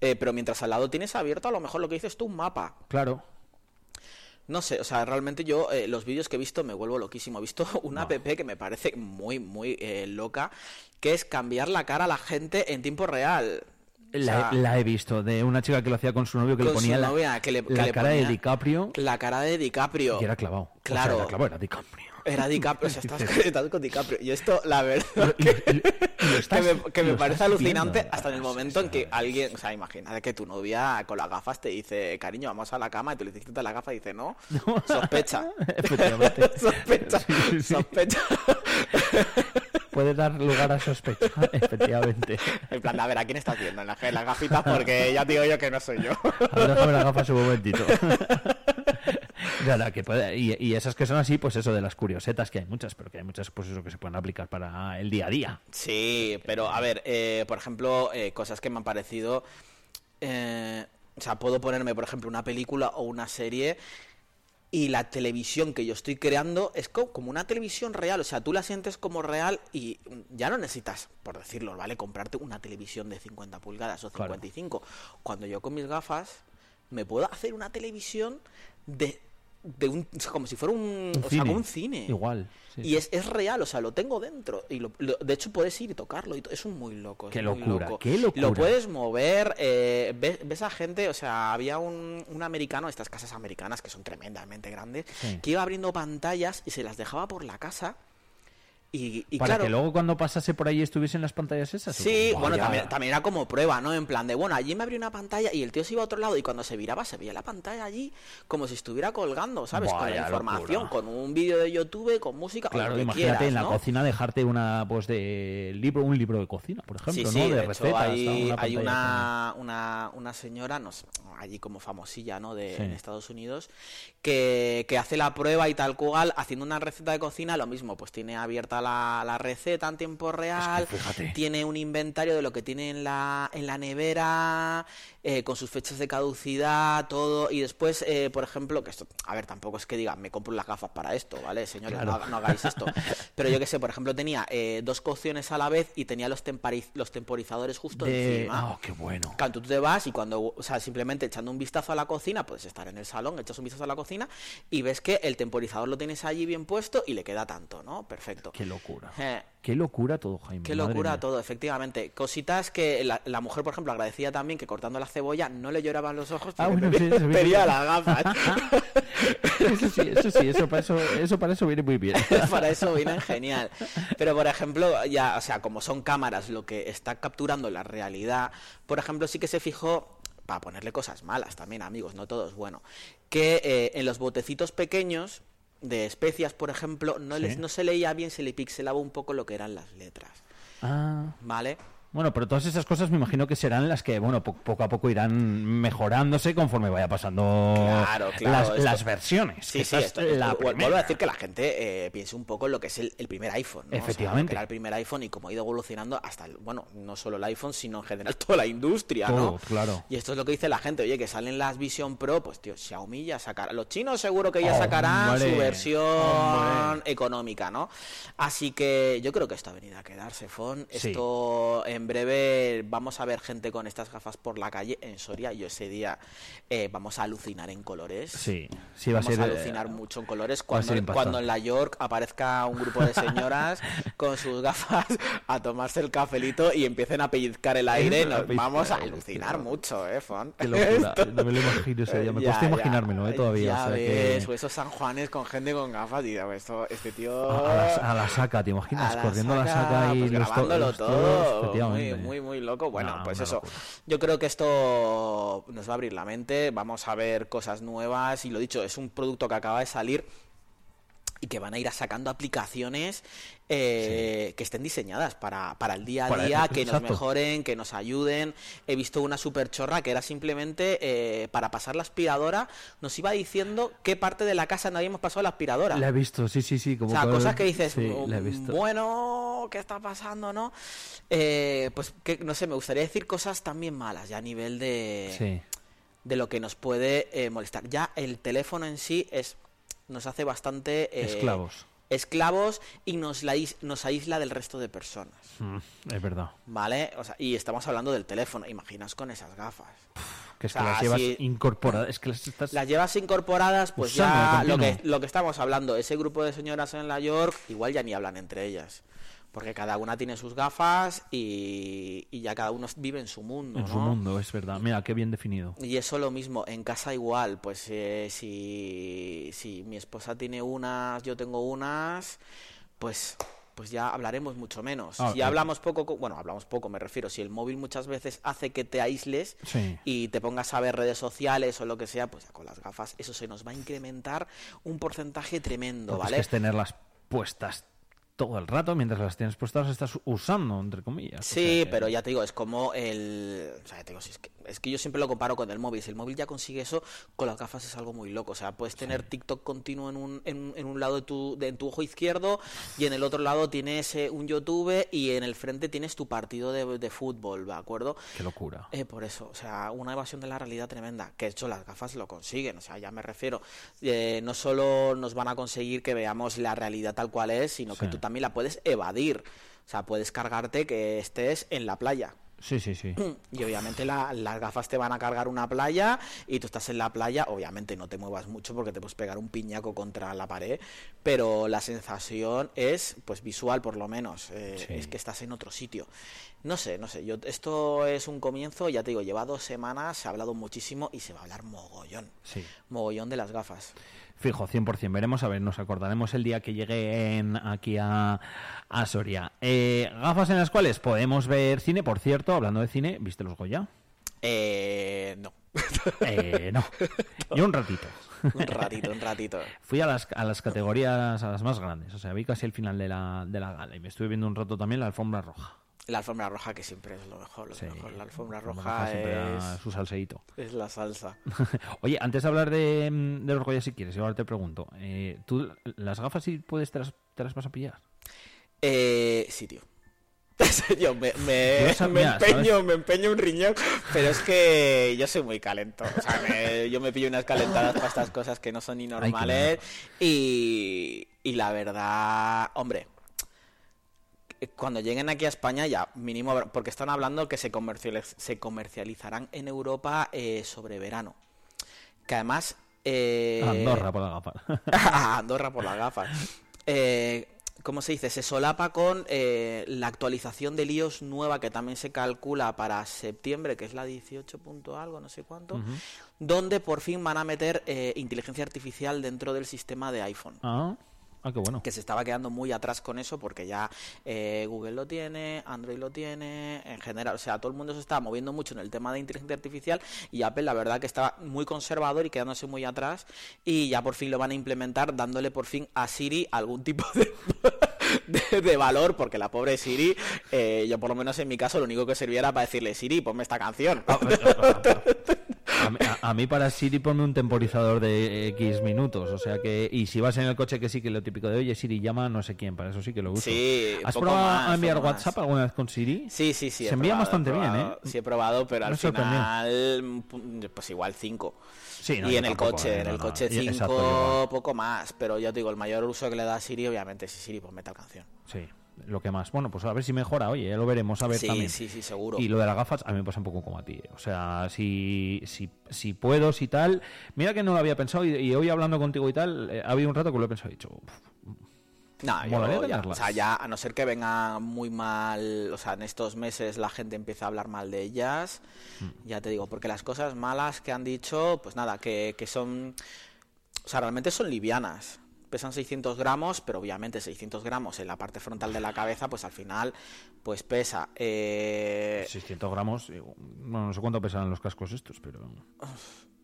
Eh, pero mientras al lado tienes abierto a lo mejor lo que dices tú, un mapa. Claro. No sé, o sea, realmente yo eh, los vídeos que he visto me vuelvo loquísimo. He visto [LAUGHS] una No. app que me parece muy, muy eh, loca, que es cambiar la cara a la gente en tiempo real. O La, sea, la he visto de una chica que lo hacía con su novio que le con su ponía la, novia, que le- que la le cara de ponía DiCaprio La cara de DiCaprio. y era clavado. O sea, Claro. era clavado, era DiCaprio. Era DiCaprio, o sea, estás con DiCaprio. Y esto, la verdad, [LAUGHS] estás- que me, que me lo parece alucinante viendo. hasta en el momento en que alguien, o sea, imagínate que tu novia con las gafas te dice, cariño, vamos a la cama, y tú le dices, la gafa y dice, no, [LAUGHS] sospecha. Efectivamente. [LAUGHS] sospecha, Sí, sí, sí. sospecha. Puede dar lugar a sospecha, efectivamente. En plan, a ver, ¿a quién estás viendo? En las, en las gafitas, porque ya digo yo que no soy yo. A ver, déjame las gafas un momentito. Nada, que puede- y, y esas que son así, pues eso de las curiosetas, que hay muchas, pero que hay muchas, pues eso que se pueden aplicar para el día a día. Sí, pero a ver, eh, por ejemplo, eh, cosas que me han parecido. eh, o sea, puedo ponerme, por ejemplo, una película o una serie y la televisión que yo estoy creando es co- como una televisión real. O sea, tú la sientes como real y ya no necesitas, por decirlo, ¿vale? Comprarte una televisión de 50 pulgadas o Claro. 55. Cuando yo con mis gafas me puedo hacer una televisión de. De un, o sea, como si fuera un, Un o sea, cine. como un cine. Igual. sí, Y sí. es, es real, o sea, lo tengo dentro. Y lo- lo- de hecho puedes ir y tocarlo. Y es un muy loco. Qué muy locura, loco. qué locura. Lo puedes mover. eh, ves, ves a gente, o sea, había un, un americano, estas casas americanas que son tremendamente grandes, Sí. que iba abriendo pantallas y se las dejaba por la casa. Y, y Para claro. que luego cuando pasase por ahí estuviesen las pantallas esas. Sí, bueno, también, también era como prueba, ¿no? En plan de, bueno, allí me abrió una pantalla y el tío se iba a otro lado y cuando se viraba se veía la pantalla allí como si estuviera colgando, ¿sabes? con la información, locura. con un vídeo de YouTube, con música, Claro, lo que imagínate quieras, en la ¿no? cocina dejarte una pues de libro, un libro de cocina, por ejemplo, sí, ¿no? sí, de, de, hecho recetas. hay, una, una, una señora, no sé, allí como famosilla, ¿no? De, Sí. En Estados Unidos, que, que hace la prueba y tal cual, haciendo una receta de cocina, lo mismo, pues tiene abierta la, la receta en tiempo real, tiene un inventario de lo que tiene en la, en la nevera, eh, con sus fechas de caducidad, todo, y después, eh, por ejemplo, que esto, a ver, tampoco es que diga, me compro las gafas para esto, ¿vale? Señores, Claro. no, hagáis esto. [LAUGHS] Pero yo que sé, por ejemplo, tenía eh, dos cocciones a la vez y tenía los, los temporizadores justo de... encima. Qué bueno. Claro, tú te vas y cuando, o sea, simplemente echando un vistazo a la cocina, puedes estar en el salón, echas un vistazo a la cocina y ves que el temporizador lo tienes allí bien puesto y le queda tanto, ¿no? Perfecto. Qué locura. Eh, Qué locura todo, Jaime. Qué locura mía. todo, efectivamente. Cositas que la, la mujer, por ejemplo, agradecía también que cortando la cebolla no le lloraban los ojos Ah, porque [LAUGHS] bueno, pedía, sí, eso viene las gafas. [LAUGHS] Eso sí, eso sí, eso para eso, eso para eso viene muy bien. [LAUGHS] Para eso vienen genial. Pero, por ejemplo, ya, o sea, como son cámaras lo que está capturando la realidad, por ejemplo, sí que se fijó, para ponerle cosas malas también, amigos, no todos, bueno, que eh, en los botecitos pequeños de especias, por ejemplo, no, Sí. les, no se leía bien, se le pixelaba un poco lo que eran las letras, Ah, ¿vale? Bueno, pero todas esas cosas me imagino que serán las que, bueno, po- poco a poco irán mejorándose conforme vaya pasando Claro, claro, las, esto- las versiones. Sí, sí, esto, esto- la vu- vuelvo a decir que la gente eh, piense un poco en lo que es el, el primer iPhone. ¿no? O sea, Efectivamente. era el primer iPhone y cómo ha ido evolucionando hasta, el- bueno, no solo el iPhone, sino en general [LAUGHS] toda la industria, Todo, ¿no? claro. Y esto es lo que dice la gente, oye, que salen las Vision Pro, pues tío, Xiaomi ya sacará, los chinos seguro que ya sacarán su versión económica, ¿no? Así que yo creo que esto ha venido a quedarse, Fon. Sí. Esto, eh, en breve vamos a ver gente con estas gafas por la calle en Soria. Yo ese día eh, vamos a alucinar en colores. Sí, sí va a Vamos ser... a eh, alucinar mucho en colores a cuando, en la York aparezca un grupo de señoras [LAUGHS] con sus gafas a tomarse el cafelito y empiecen a pellizcar el aire. A Nos vamos a tío. alucinar mucho, ¿eh, Fon? Qué locura, [LAUGHS] no me lo imagino ese día, me Ya, cuesta ya. imaginármelo, eh, todavía. Ya o sea que- ves, o esos San Juanes con gente con gafas digo, esto, este tío... A, a la, a la saca, ¿te imaginas? a Corriendo a la saca, y pues, los grabándolo los todo, muy, muy, muy loco. Bueno, No, pues eso. locura. Yo creo que esto nos va a abrir la mente. Vamos a ver cosas nuevas y lo dicho, es un producto que acaba de salir y que van a ir sacando aplicaciones eh, que estén diseñadas para, para el día a Para- día, que nos mejoren, que nos ayuden. He visto una super chorra que era simplemente eh, para pasar la aspiradora, nos iba diciendo qué parte de la casa no habíamos pasado la aspiradora. La he visto, sí, sí, sí. Como O sea, cosas que dices, Sí, "Mm, bueno, ¿qué está pasando, no? Eh, pues que no sé, me gustaría decir cosas también malas, ya a nivel de, Sí. de lo que nos puede eh, molestar. Ya el teléfono en sí es nos hace bastante eh, Esclavos. esclavos y nos, la is- nos aísla del resto de personas, Mm, es verdad. ¿vale? O sea, y estamos hablando del teléfono, imaginas con esas gafas. Que es O sea, que las llevas incorporadas. Es que las estás... Las llevas incorporadas, pues Usando ya lo que, lo que estamos hablando, ese grupo de señoras en la York, igual ya ni hablan entre ellas. Porque cada una tiene sus gafas y, y ya cada uno vive en su mundo. En su mundo, es verdad. Mira, qué bien definido. Y eso lo mismo, en casa igual, pues eh, si, si mi esposa tiene unas, yo tengo unas, pues pues ya hablaremos mucho menos. Ah, si hablamos poco, co- bueno, hablamos poco, me refiero, si el móvil muchas veces hace que te aísles Sí. y te pongas a ver redes sociales o lo que sea, pues ya con las gafas eso se nos va a incrementar un porcentaje tremendo, Porque es ¿vale? que es tenerlas puestas todo el rato, mientras las tienes puestas las estás usando, entre comillas. O Sí, sea que- pero ya te digo, es como el... O sea, ya te digo, si es, que, es que yo siempre lo comparo con el móvil. Si el móvil ya consigue eso, con las gafas es algo muy loco. O sea, puedes tener TikTok continuo en un, en, en un lado de tu, de, en tu ojo izquierdo y en el otro lado tienes eh, un YouTube y en el frente tienes tu partido de, de fútbol, ¿de acuerdo? Qué locura. Eh, por eso, o sea, una evasión de la realidad tremenda. Que de hecho las gafas lo consiguen, o sea, ya me refiero. eh, no solo nos van a conseguir que veamos la realidad tal cual es, sino que tú también la puedes evadir. O sea, puedes cargarte que estés en la playa. Sí, sí, sí. [CLEARS THROAT] Y obviamente la- las gafas te van a cargar una playa y tú estás en la playa, obviamente no te muevas mucho porque te puedes pegar un piñaco contra la pared, pero la sensación es, pues visual por lo menos, eh, Sí. es que estás en otro sitio. No sé, no sé, yo esto es un comienzo, ya te digo, lleva dos semanas, se ha hablado muchísimo y se va a hablar mogollón, Sí. mogollón de las gafas. Fijo, 100%. Veremos, a ver, nos acordaremos el día que lleguen aquí a, a Soria. Eh, gafas en las cuales podemos ver cine, por cierto, hablando de cine, ¿viste los Goya? Eh, no, Eh, no. [LAUGHS] Yo un ratito. un ratito, un ratito. Fui a las, a las categorías, a las más grandes, o sea, vi casi el final de la, de la gala y me estuve viendo un rato también la alfombra roja. La alfombra roja que siempre es lo mejor, lo Sí, mejor. La alfombra roja es, su salseíto. es la salsa. [LAUGHS] Oye, antes de hablar de, mm, de los Goya, si quieres, y ahora te pregunto, eh, ¿tú las gafas sí puedes, te las, te las vas a pillar? Eh, sí, tío. [LAUGHS] yo me, me, [LAUGHS] Yo me empeño, me empeño un riñón, pero es que yo soy muy calento. O sea, me- yo me pillo unas calentadas para estas cosas que no son ni normales. Y, y la verdad, hombre, cuando lleguen aquí a España ya mínimo, porque están hablando que se, comercializ- se comercializarán en Europa eh, sobre verano. Que además... eh, Andorra por la gafa. [LAUGHS] Andorra por las gafas. Eh, ¿Cómo se dice? Se solapa con eh, la actualización de iOS nueva que también se calcula para septiembre, que es la 18 punto algo, no sé cuánto, donde por fin van a meter eh, inteligencia artificial dentro del sistema de iPhone. ah, ah, qué bueno. Que se estaba quedando muy atrás con eso porque ya eh, Google lo tiene, Android lo tiene, en general, o sea, todo el mundo se estaba moviendo mucho en el tema de inteligencia artificial y Apple la verdad que estaba muy conservador y quedándose muy atrás y ya por fin lo van a implementar dándole por fin a Siri algún tipo de, [LAUGHS] de, de valor porque la pobre Siri, eh, yo por lo menos en mi caso lo único que servía era para decirle Siri, ponme esta canción. [LAUGHS] [LAUGHS] A mí, a- a mí para Siri ponme un temporizador de X minutos, o sea que... Y si vas en el coche que sí que lo típico de, oye, Siri llama a no sé quién, para eso sí que lo uso. Sí, ¿Has probado más, a enviar más. WhatsApp alguna vez con Siri? Sí, sí, sí. Se envía probado, bastante bien. ¿eh? Sí, he probado, pero al final, mm, pues igual 5. Sí, no, y en el tampoco, coche, eh, en el no. coche Y- 5, exacto, yo igual. poco más. Pero yo te digo, el mayor uso que le da a Siri, obviamente, es Siri, pues meta canción. Sí. Lo que más. Bueno, pues a ver si mejora, oye, ya lo veremos, a ver Sí, también. sí, sí, seguro. Y lo de las gafas a mí me pasa un poco como a ti. O sea, si, si, si puedo, si tal. Mira que no lo había pensado y, y hoy hablando contigo y tal, eh, ha habido un rato que lo he pensado y he dicho, "Uf, No, yo- ya, o sea, ya a no ser que venga muy mal, o sea, en estos meses la gente empieza a hablar mal de ellas, Mm. ya te digo, porque las cosas malas que han dicho, pues nada, que, que son, o sea, realmente son livianas. Pesan 600 gramos, pero obviamente 600 gramos en la parte frontal de la cabeza, pues al final, pues pesa. Eh, 600 gramos. eh, Bueno, no sé cuánto pesan los cascos estos, pero.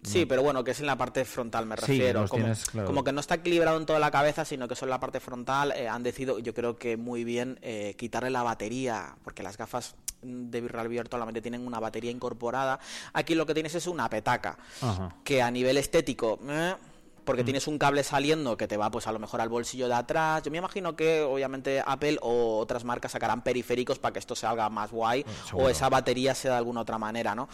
Sí, pero bueno, que es en la parte frontal, me refiero. como, tienes, claro. como que no está equilibrado en toda la cabeza, sino que son la parte frontal. eh, han decidido, yo creo que muy bien, eh, quitarle la batería, porque las gafas de Virreal Virtual solamente tienen una batería incorporada. Aquí lo que tienes es una petaca, Ajá. que a nivel estético... eh, porque Mm. tienes un cable saliendo que te va pues a lo mejor al bolsillo de atrás. Yo me imagino que obviamente Apple o otras marcas sacarán periféricos para que esto salga más guay o seguro. esa batería sea de alguna otra manera, ¿no?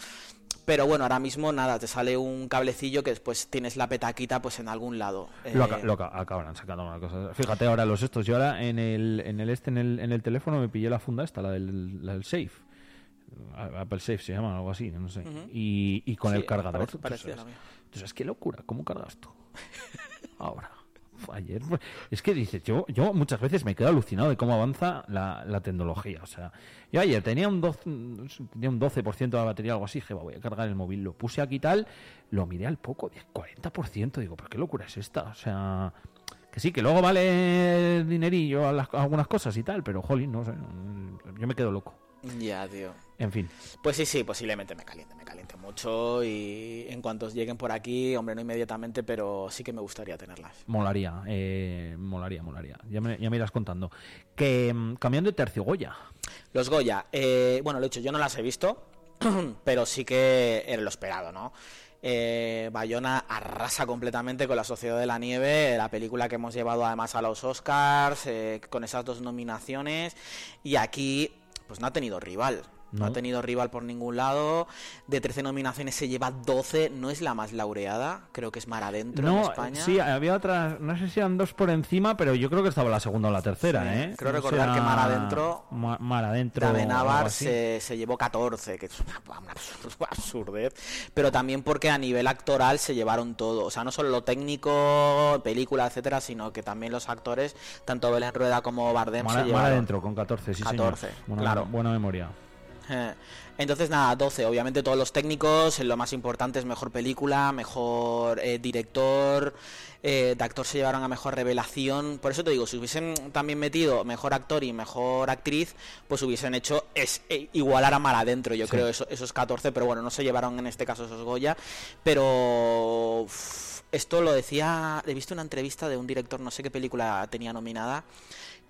Pero bueno, ahora mismo nada, te sale un cablecillo que después tienes la petaquita pues en algún lado. Lo, Eh, lo acabarán sacando una cosa. Fíjate ahora los estos. Yo ahora en el, en el este, en el, en el teléfono, me pillé la funda esta, la del, la del Safe. Apple Safe se llama, algo así, no sé. y, y con Sí, el cargador. parece-. ¿Tú sabes qué locura? ¿Cómo cargas tú? Ahora. Ayer. Es que dices, yo, yo muchas veces me quedo alucinado de cómo avanza la, la tecnología. O sea, yo ayer tenía un 12%, tenía un 12 de la batería, algo así, dije, "Va, voy a cargar el móvil. Lo puse aquí tal, lo miré al poco, de 40%. Digo, ¿pero qué locura es esta? O sea, que sí, que luego vale dinerillo a algunas cosas y tal, pero jolín, no sé. Yo me quedo loco. Ya, tío. En fin. Pues sí, sí, posiblemente me caliente, me caliente mucho y en cuanto lleguen por aquí, hombre, no inmediatamente, pero sí que me gustaría tenerlas. Molaría, eh, molaría, molaría. Ya me, ya me irás contando. Que mm, cambiando de tercio, Goya. Los Goya, eh, bueno, lo he dicho, yo no las he visto, [CLEARS THROAT] pero sí que era lo esperado, ¿no? Eh, Bayona arrasa completamente con La Sociedad de la Nieve, la película que hemos llevado además a los Oscars, eh, con esas dos nominaciones, y aquí pues no ha tenido rival. No, No. ha tenido rival por ningún lado. De 13 nominaciones se lleva 12. No es la más laureada. Creo que es Mar Adentro en No, España. sí, había otras, no sé si eran dos por encima, pero yo creo que estaba la segunda o la tercera, Sí, ¿eh? creo recordar que Mar Adentro- Ma- Mar Adentro. Se, se llevó 14, que es una, una absur- absurdez, pero también porque a nivel actoral se llevaron todo, o sea, no solo lo técnico, película, etcétera, sino que también los actores, tanto Belén Rueda como Bardem Mar, se Mar llevaron. Adentro, con 14, sí, 14, señor. Buena, claro. buena memoria. [LAUGHS] Entonces, nada, 12. Obviamente todos los técnicos, lo más importante es mejor película, mejor eh, director, eh, de actor se llevaron a mejor revelación. Por eso te digo, si hubiesen también metido mejor actor y mejor actriz, pues hubiesen hecho es, eh, igualar a Mar Adentro, yo Sí. creo, eso- esos 14, pero bueno, no se llevaron en este caso esos Goya. Pero esto lo decía, he visto una entrevista de un director, no sé qué película tenía nominada,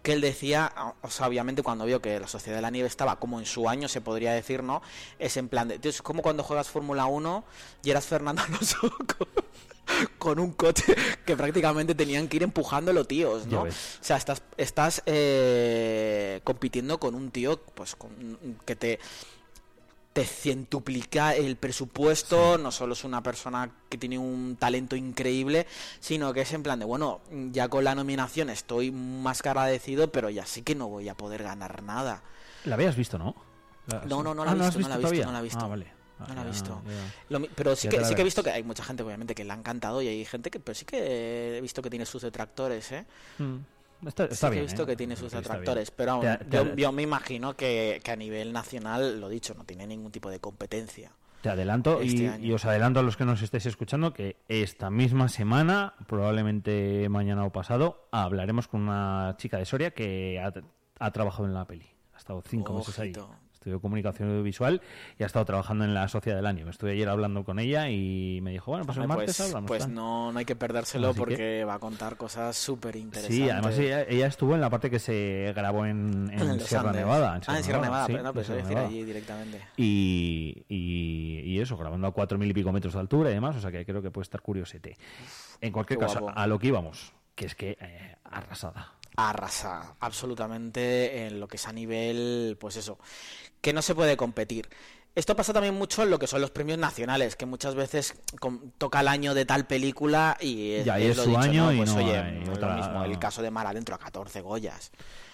que él decía, o sea, obviamente cuando vio que la Sociedad de la Nieve estaba como en su año, se podría decir, ¿no? Es en plan de, tío, es como cuando juegas Fórmula 1 y eras Fernando Alonso con, [LAUGHS] con un coche que prácticamente tenían que ir empujándolo, tíos, ¿no? O sea, estás, estás eh, compitiendo con un tío, pues, con- que te te cientuplica el presupuesto, no solo es una persona que tiene un talento increíble, sino que es en plan de, bueno, ya con la nominación estoy más que agradecido, pero ya sí que no voy a poder ganar nada. La habías visto, ¿no? La- No, no, no la Ah, he has visto, no la he visto, no la he visto. Ah, vale. No Ah, la he ya, visto. ya. Lo mi- pero sí que, sí que he visto que hay mucha gente, obviamente, que le ha encantado y hay gente que, pero sí que he visto que tiene sus detractores, ¿eh? Mm. Está, bien. he visto ¿eh? que tiene sus detractores, pero yo, yo me imagino que, que a nivel nacional, lo dicho, no tiene ningún tipo de competencia. Te adelanto este y, y os adelanto a los que nos estéis escuchando que esta misma semana, probablemente mañana o pasado, hablaremos con una chica de Soria que ha, ha trabajado en la peli. Ha estado cinco meses ahí. Estudió comunicación audiovisual y ha estado trabajando en la Sociedad del Año. Estuve ayer hablando con ella y me dijo, bueno, pues el martes pues, hablamos. pues no, no hay que perdérselo Así que- porque va a contar cosas súper interesantes. Sí, además ella, ella estuvo en la parte que se grabó en, [LAUGHS] en Sierra Andes. Nevada. ah, en Sierra Nevada, sí, pero no, en Sierra decir Nevada. allí directamente. Y, y, y eso, grabando a cuatro mil y pico metros de altura y demás, o sea que creo que puede estar curiosete. En cualquier qué caso, guapo. a lo que íbamos, que es que eh, arrasada. Arrasa absolutamente en lo que es a nivel, pues eso, que no se puede competir. Esto pasa también mucho en lo que son los premios nacionales, que muchas veces toca el año de tal película y es, Ya, y es lo su dicho, año ¿no? y Pues no oye, hay otra- lo mismo. El caso de Mar adentro a 14 Goyas.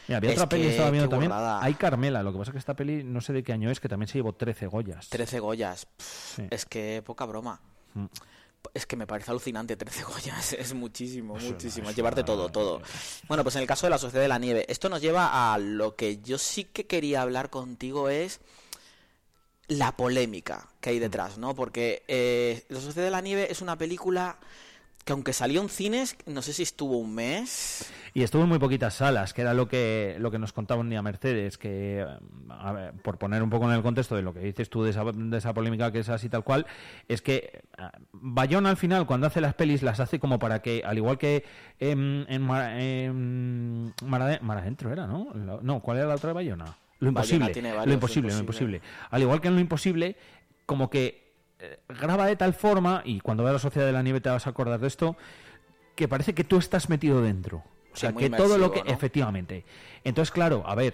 Mira, había Es otra peli que estaba viendo también. Hay Carmela, lo que pasa es que esta peli no sé de qué año es, que también se llevó 13 Goyas. 13 Goyas. Pff, Sí. Es que poca broma. Mm. Es que me parece alucinante 13 Goyas, [LAUGHS] es muchísimo, muchísimo, llevarte todo, todo. no. Bueno, pues en el caso de la Sociedad de la Nieve, esto nos lleva a lo que yo sí que quería hablar contigo es la polémica que Mm. hay detrás, ¿no? Porque eh, La Sociedad de la Nieve es una película que aunque salió en cines, no sé si estuvo un mes. Y estuvo en muy poquitas salas, que era lo que, lo que nos contaba un día Mercedes, que, a ver, por poner un poco en el contexto de lo que dices tú de esa, de esa polémica que es así tal cual, es que eh, Bayona al final, cuando hace las pelis, las hace como para que, al igual que em, en, Mar, em, Mar Ade- Mar Adentro era, ¿no? Lo- No, ¿cuál era la otra de Bayona? Lo Bayona imposible, tiene lo imposible, lo Lo imposible. Imposible. Al igual que en lo imposible, como que eh, graba de tal forma, y cuando veas la Sociedad de la Nieve te vas a acordar de esto, que parece que tú estás metido dentro. O sea, que todo lo que... Efectivamente. Entonces, claro, a ver,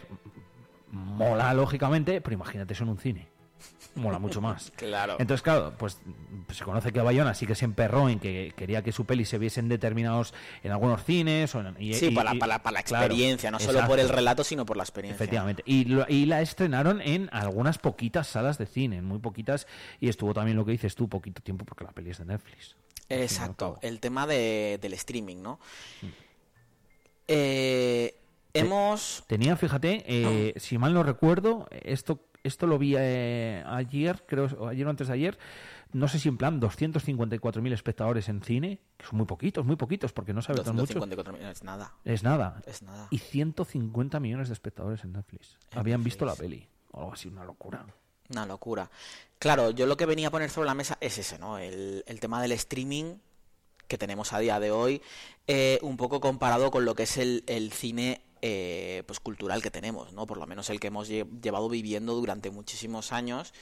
mola lógicamente, pero imagínate eso en un cine. Mola mucho más. [LAUGHS] Claro. Entonces, claro, pues, pues se conoce que Bayona sí que se emperró en que quería que su peli se viese en determinados, en algunos cines. O en- y- Sí, y- para, y- para, para la claro, experiencia, no solo por el relato, sino por la experiencia. Efectivamente. Y, lo- y la estrenaron en algunas poquitas salas de cine, muy poquitas, y estuvo también lo que dices tú, poquito tiempo, porque la peli es de Netflix. Exacto, el tema de, del streaming, ¿no? Mm. Eh, hemos... Tenía, fíjate, eh, si mal no recuerdo, esto esto lo vi eh, ayer, creo, o ayer o antes de ayer, no sé si en plan 254.000 espectadores en cine, que son muy poquitos, muy poquitos, porque no sabe tan mucho. 254 millones, es nada, Es nada. es nada. Y 150 millones de espectadores en Netflix. En Habían visto la Netflix. peli. O algo así, una locura. Una locura. Claro, yo lo que venía a poner sobre la mesa es ese, ¿no? El, el tema del streaming que tenemos a día de hoy, eh, un poco comparado con lo que es el, el cine eh, pues cultural que tenemos, ¿no? Por lo menos el que hemos lle- llevado viviendo durante muchísimos años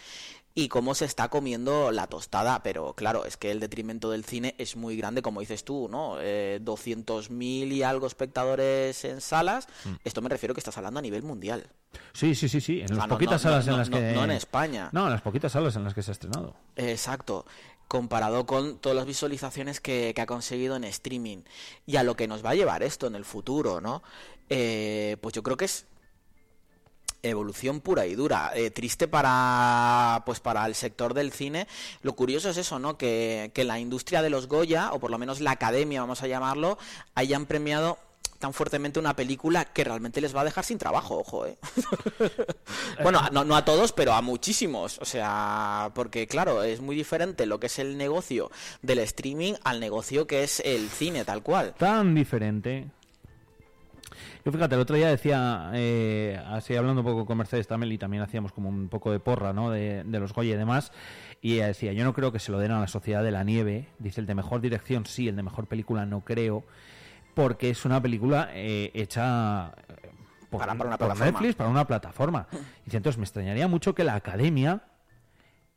y cómo se está comiendo la tostada, pero claro, es que el detrimento del cine es muy grande, como dices tú, ¿no? Eh, 200.000 y algo espectadores en salas, esto me refiero que estás hablando a nivel mundial. Sí, sí, sí, sí. En O sea, las no- poquitas no- salas no- en las que. no en España. No, en las poquitas salas en las que se ha estrenado. Exacto. Comparado con todas las visualizaciones que, ha conseguido en streaming. Y a lo que nos va a llevar esto en el futuro, ¿no? Eh, pues yo creo que es evolución pura y dura. Eh, triste para pues para el sector del cine. Lo curioso es eso, ¿no? Que, que la industria de los Goya, o por lo menos la academia, vamos a llamarlo, hayan premiado tan fuertemente una película que realmente les va a dejar sin trabajo, ojo, ¿eh? [LAUGHS] bueno, no, no a todos, pero a muchísimos. O sea, porque claro, es muy diferente lo que es el negocio del streaming al negocio que es el cine, tal cual. Tan diferente. Yo fíjate, el otro día decía, eh, así hablando un poco con Mercedes también, y también hacíamos como un poco de porra, ¿no? De, de los Goya y demás. Y ella decía, yo no creo que se lo den a la Sociedad de la Nieve. Dice, el de mejor dirección sí, el de mejor película no creo. Porque es una película eh, hecha eh, por, Para- para una por plataforma. Netflix, para una plataforma. [LAUGHS] Dice, entonces me extrañaría mucho que la academia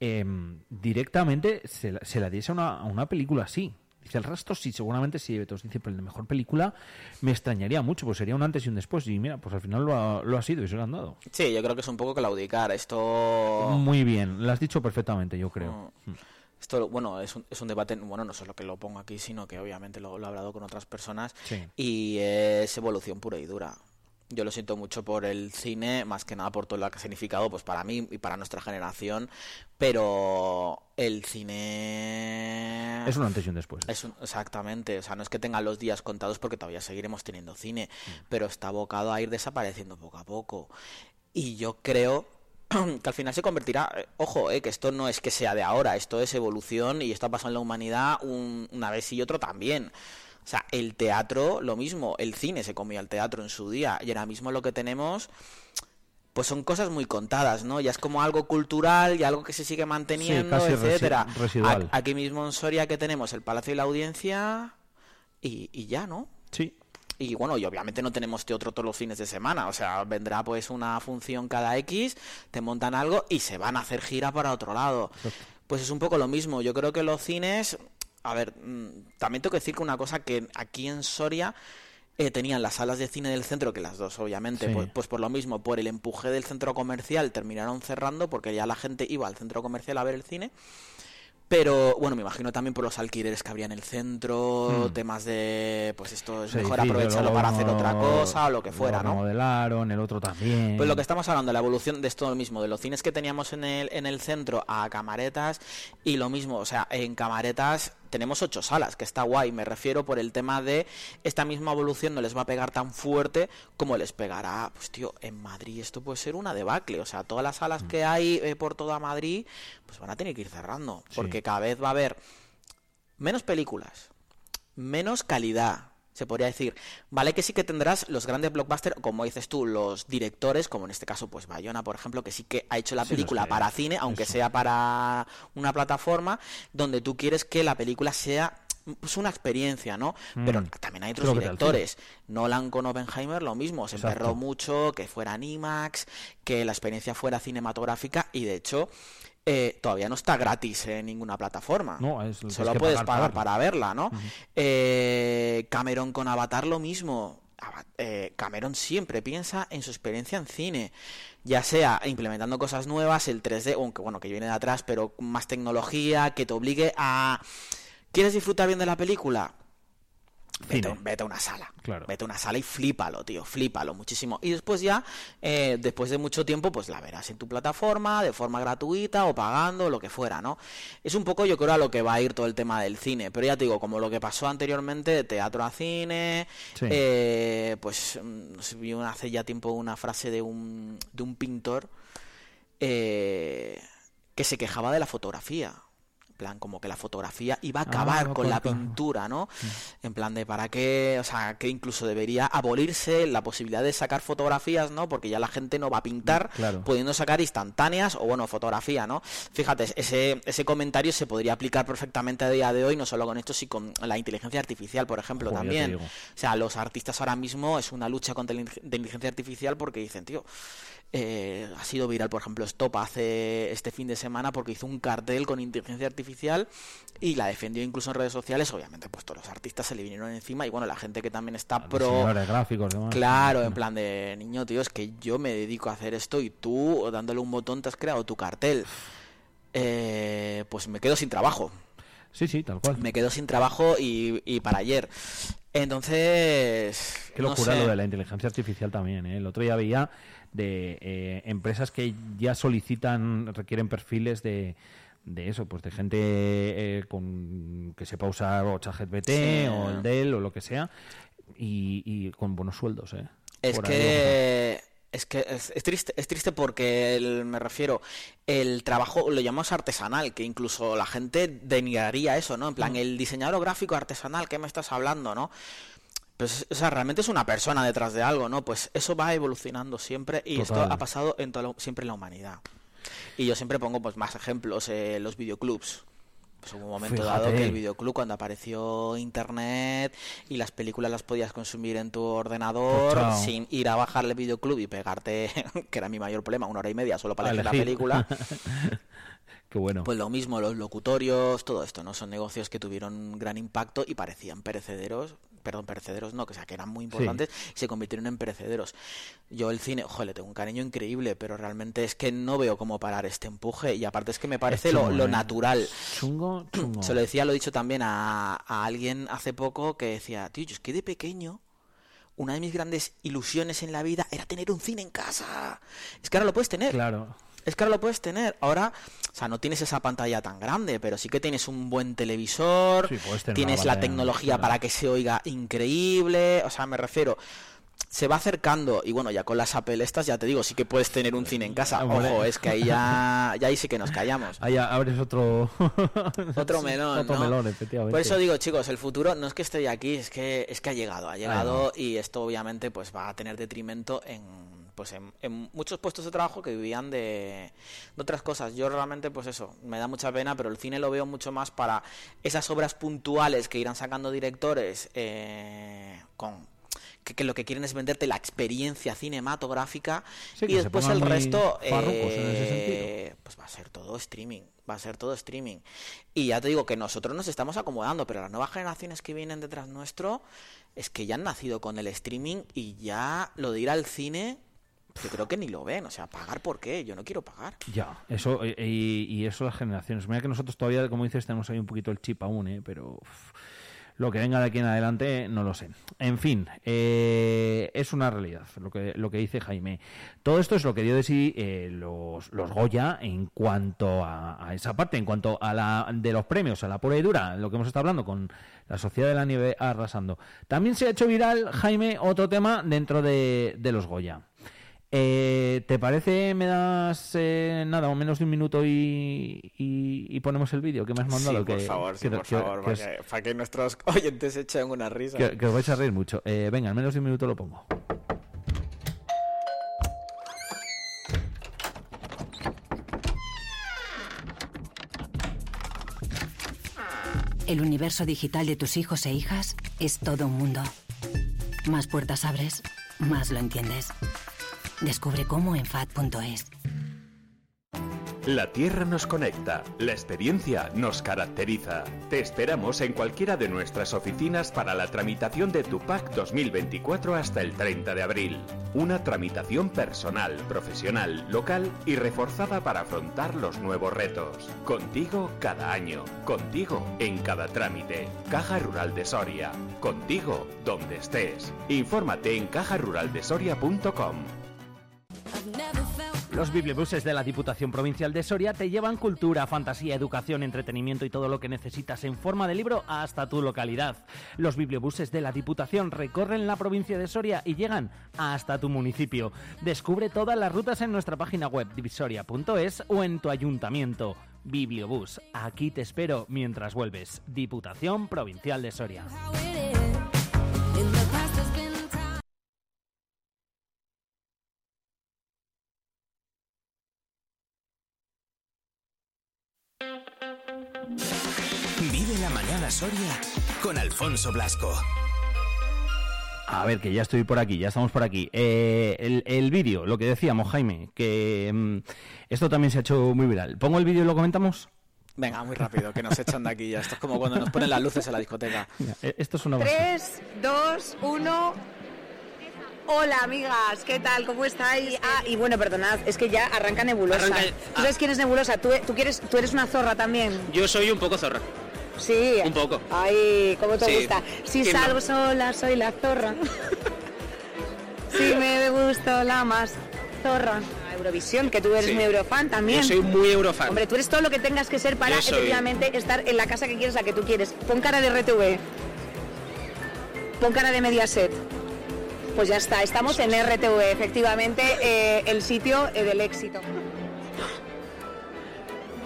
em, directamente se la, se la diese a una, a una película así. Dice, el resto sí, seguramente sí. Entonces dice, pero de mejor película me extrañaría mucho, pues sería un antes y un después. Y mira, pues al final lo ha, lo ha sido y se lo han dado. Sí, yo creo que es un poco claudicar. Esto. Muy bien, lo has dicho perfectamente, yo creo. Mm. Esto, bueno, es un, es un debate, bueno, no solo que lo pongo aquí, sino que obviamente lo, lo he hablado con otras personas Sí. y es evolución pura y dura. Yo lo siento mucho por el cine, más que nada por todo lo que ha significado pues para mí y para nuestra generación, pero el cine Es un antes y un después. es un- exactamente, o sea, no es que tenga los días contados porque todavía seguiremos teniendo cine, pero está abocado a ir desapareciendo poco a poco. Y yo creo [CLEARS THROAT] que al final se convertirá, eh, ojo, eh, que esto no es que sea de ahora, esto es evolución y esto ha pasado en la humanidad un- una vez y otro también. O sea, el teatro, lo mismo, el cine se comía al teatro en su día y ahora mismo lo que tenemos pues son cosas muy contadas, ¿no? Ya es como algo cultural y algo que se sigue manteniendo, resi- etcétera. residual. Aquí mismo en Soria que tenemos el Palacio y la Audiencia y, y ya, ¿no? Sí. Y bueno, y obviamente no tenemos teatro todos los fines de semana, o sea, vendrá pues una función cada X, te montan algo y se van a hacer gira para otro lado. Pues es un poco lo mismo, yo creo que los cines, a ver, mm, también tengo que decir que una cosa que aquí en Soria eh, tenían las salas de cine del centro, que las dos, obviamente, Sí. pues, pues por lo mismo, por el empuje del centro comercial, terminaron cerrando porque ya la gente iba al centro comercial a ver el cine. Pero bueno, me imagino también por los alquileres que habría en el centro, Hmm. temas de, pues esto es Sí, mejor sí, aprovecharlo para hacer otra cosa o lo que fuera, lo ¿no? remodelaron, el otro también. Pues lo que estamos hablando, la evolución de esto mismo, de los cines que teníamos en el, en el centro a camaretas y lo mismo, o sea, en camaretas tenemos ocho salas, que está guay, me refiero por el tema de esta misma evolución no les va a pegar tan fuerte como les pegará, pues tío, en Madrid esto puede ser una debacle, o sea, todas las salas Mm. que hay eh, por toda Madrid, pues van a tener que ir cerrando, Sí. porque cada vez va a haber menos películas, menos calidad, se podría decir. Vale que sí que tendrás los grandes blockbusters, como dices tú, los directores, como en este caso, pues Bayona, por ejemplo, que sí que ha hecho la película para cine, aunque eso. sea para una plataforma, donde tú quieres que la película sea pues una experiencia, ¿no? Pero Mm. también hay Es otros directores. Nolan con Oppenheimer lo mismo, se Exacto. emperró mucho, que fuera en IMAX, que la experiencia fuera cinematográfica y de hecho eh, todavía no está gratis en ninguna plataforma. No, es- Solo que puedes pagar pagar para verla, ¿no? Eh, Cameron con Avatar lo mismo. Eh, Cameron siempre piensa en su experiencia en cine, ya sea implementando cosas nuevas, el 3D, aunque bueno, que viene de atrás, pero más tecnología, que te obligue a... ¿Quieres disfrutar bien de la película? Vete, a una sala. Claro. Vete a una sala y flípalo, tío. Flípalo muchísimo. Y después ya, eh, después de mucho tiempo, pues la verás en tu plataforma, de forma gratuita o pagando, lo que fuera, ¿no? Es un poco, yo creo, a lo que va a ir todo el tema del cine. Pero ya te digo, como lo que pasó anteriormente, de teatro a cine, Sí. eh, pues mm, vi hace ya tiempo una frase de un, de un pintor eh, que se quejaba de la fotografía. En plan, como que la fotografía iba a Ah, acabar con la pintura, ¿no? En plan de para qué, o sea, que incluso debería abolirse la posibilidad de sacar fotografías, ¿no? Porque ya la gente no va a pintar Claro. pudiendo sacar instantáneas o, bueno, fotografía, ¿no? Fíjate, ese, ese comentario se podría aplicar perfectamente a día de hoy, no solo con esto, sino con la inteligencia artificial, por ejemplo, Joder, también. O sea, los artistas ahora mismo es una lucha contra la inteligencia artificial porque dicen, tío, eh, ha sido viral, por ejemplo, Stop hace este fin de semana porque hizo un cartel con inteligencia artificial y la defendió incluso en redes sociales. Obviamente, pues todos los artistas se le vinieron encima y bueno, la gente que también está pro. Gráficos. Claro, en plan de niño, tío, es que yo me dedico a hacer esto y tú, dándole un botón, te has creado tu cartel. Eh, pues me quedo sin trabajo. Sí, sí, tal cual. Me quedo sin trabajo y, y para ayer. Entonces. Qué no locura sé. lo de la inteligencia artificial también. ¿eh? El otro día veía de eh, empresas que ya solicitan, requieren perfiles de, de eso, pues de gente eh, con que sepa usar o ChatGPT Sí. o el Dell o lo que sea y, y con buenos sueldos. ¿eh? Es Por ahí, que es que es, es triste, es triste porque el- me refiero, el trabajo lo llamamos artesanal, que incluso la gente denigraría eso, ¿no? En Mm. plan, el diseñador gráfico artesanal, ¿qué me estás hablando, no? Pues, o sea, realmente es una persona detrás de algo, ¿no? Pues eso va evolucionando siempre y esto ha pasado en toda la- siempre en la humanidad. Y yo siempre pongo pues más ejemplos, eh, los videoclubs. Pues hubo un momento dado que el videoclub cuando apareció internet y las películas las podías consumir en tu ordenador Pues sin ir a bajarle el videoclub y pegarte, [LAUGHS] que era mi mayor problema, una hora y media solo para elegir la película. [LAUGHS] Qué bueno. Pues lo mismo, los locutorios, todo esto, ¿no? Son negocios que tuvieron un gran impacto y parecían perecederos, perdón, perecederos no, que, o sea, que eran muy importantes y se convirtieron en perecederos. Yo el cine, le tengo un cariño increíble, pero realmente es que no veo cómo parar este empuje y aparte es que me parece lo, lo ¿eh? natural. Chungo, chungo. Se lo decía, lo he dicho también a, a alguien hace poco que decía, tío, yo es que de pequeño una de mis grandes ilusiones en la vida era tener un cine en casa. Es que ahora lo puedes tener. Claro. Es que ahora lo puedes tener. Ahora, o sea, no tienes esa pantalla tan grande, pero sí que tienes un buen televisor, Sí, puedes tener tienes la tecnología para que se oiga increíble. O sea, me refiero. Se va acercando y bueno, ya con las Apple estas, ya te digo, sí que puedes tener un cine en casa. Ojo, es que ahí ya, ya ahí sí que nos callamos. [LAUGHS] Ahí abres otro... [LAUGHS] Otro melón, Otro ¿no? melón, efectivamente. Por eso digo, chicos, el futuro no es que esté aquí, es que es que ha llegado, ha llegado y esto obviamente pues va a tener detrimento en pues en, en muchos puestos de trabajo que vivían de, de otras cosas. Yo realmente pues eso, me da mucha pena, pero el cine lo veo mucho más para esas obras puntuales que irán sacando directores eh, con que, que lo que quieren es venderte la experiencia cinematográfica Sí, y después el resto eh, pues va a ser todo streaming, va a ser todo streaming. Y ya te digo que nosotros nos estamos acomodando, pero las nuevas generaciones que vienen detrás nuestro es que ya han nacido con el streaming y ya lo de ir al cine yo creo que ni lo ven, o sea, pagar por qué, yo no quiero pagar. Ya, eso eh, y, y eso las generaciones. Mira que nosotros todavía, como dices, tenemos ahí un poquito el chip aún, ¿eh? pero lo que venga de aquí en adelante no lo sé. En fin, eh, es una realidad lo que, lo que dice Jaime. Todo esto es lo que dio de sí eh, los, los Goya en cuanto a, a esa parte, en cuanto a la de los premios, a la pura y dura, lo que hemos estado hablando con la Sociedad de la Nieve arrasando. También se ha hecho viral, Jaime, otro tema dentro de, de los Goya. Eh, ¿Te parece, me das eh, nada, o menos de un minuto y, y, y ponemos el vídeo que me has mandado? Sí, por que, favor, sí, que- por que- favor, que para os- que, para que nuestros [LAUGHS] oyentes echen una risa. que- que os vais a reír mucho. Eh, venga, en menos de un minuto lo pongo. El universo digital de tus hijos e hijas es todo un mundo. Más puertas abres, más lo entiendes. Descubre cómo en FAD.es. La Tierra nos conecta, la experiencia nos caracteriza. Te esperamos en cualquiera de nuestras oficinas para la tramitación de tu PAC 2024 hasta el 30 de abril. Una tramitación personal, profesional, local y reforzada para afrontar los nuevos retos. Contigo cada año, contigo en cada trámite. Caja Rural de Soria, contigo donde estés. Infórmate en cajaruraldesoria.com. Los bibliobuses de la Diputación Provincial de Soria te llevan cultura, fantasía, educación, entretenimiento y todo lo que necesitas en forma de libro hasta tu localidad. Los bibliobuses de la Diputación recorren la provincia de Soria y llegan hasta tu municipio. Descubre todas las rutas en nuestra página web divisoria.es o en tu ayuntamiento. Bibliobús, aquí te espero mientras vuelves. Diputación Provincial de Soria. Soria con Alfonso Blasco. A ver, que ya estoy por aquí, ya estamos por aquí. Eh, el el vídeo, lo que decíamos, Jaime, que mm, esto también se ha hecho muy viral. ¿Pongo el vídeo y lo comentamos? Venga, muy rápido, que nos echan de aquí ya. Esto es como cuando nos ponen las luces en la discoteca. Mira, eh, esto es una base. 3, 2, 1. Hola amigas, ¿qué tal? ¿Cómo estáis? Ah, y bueno, perdonad, es que ya arranca Nebulosa. Arranca- ¿Tú ah. sabes quién es Nebulosa? ¿Tú, tú, quieres, tú eres una zorra también. Yo soy un poco zorra. Sí. Un poco. Ay, ¿cómo te Sí. gusta? Si salgo sola, soy la zorra. [LAUGHS] si me gusto la más zorra. Ah, Eurovisión, que tú eres Sí. muy eurofan también. Yo soy muy eurofan. Hombre, tú eres todo lo que tengas que ser para soy- efectivamente estar en la casa que quieres, la que tú quieres. Pon cara de RTV. Pon cara de Mediaset. Pues ya está, estamos en RTV, efectivamente, eh, el sitio eh, del éxito.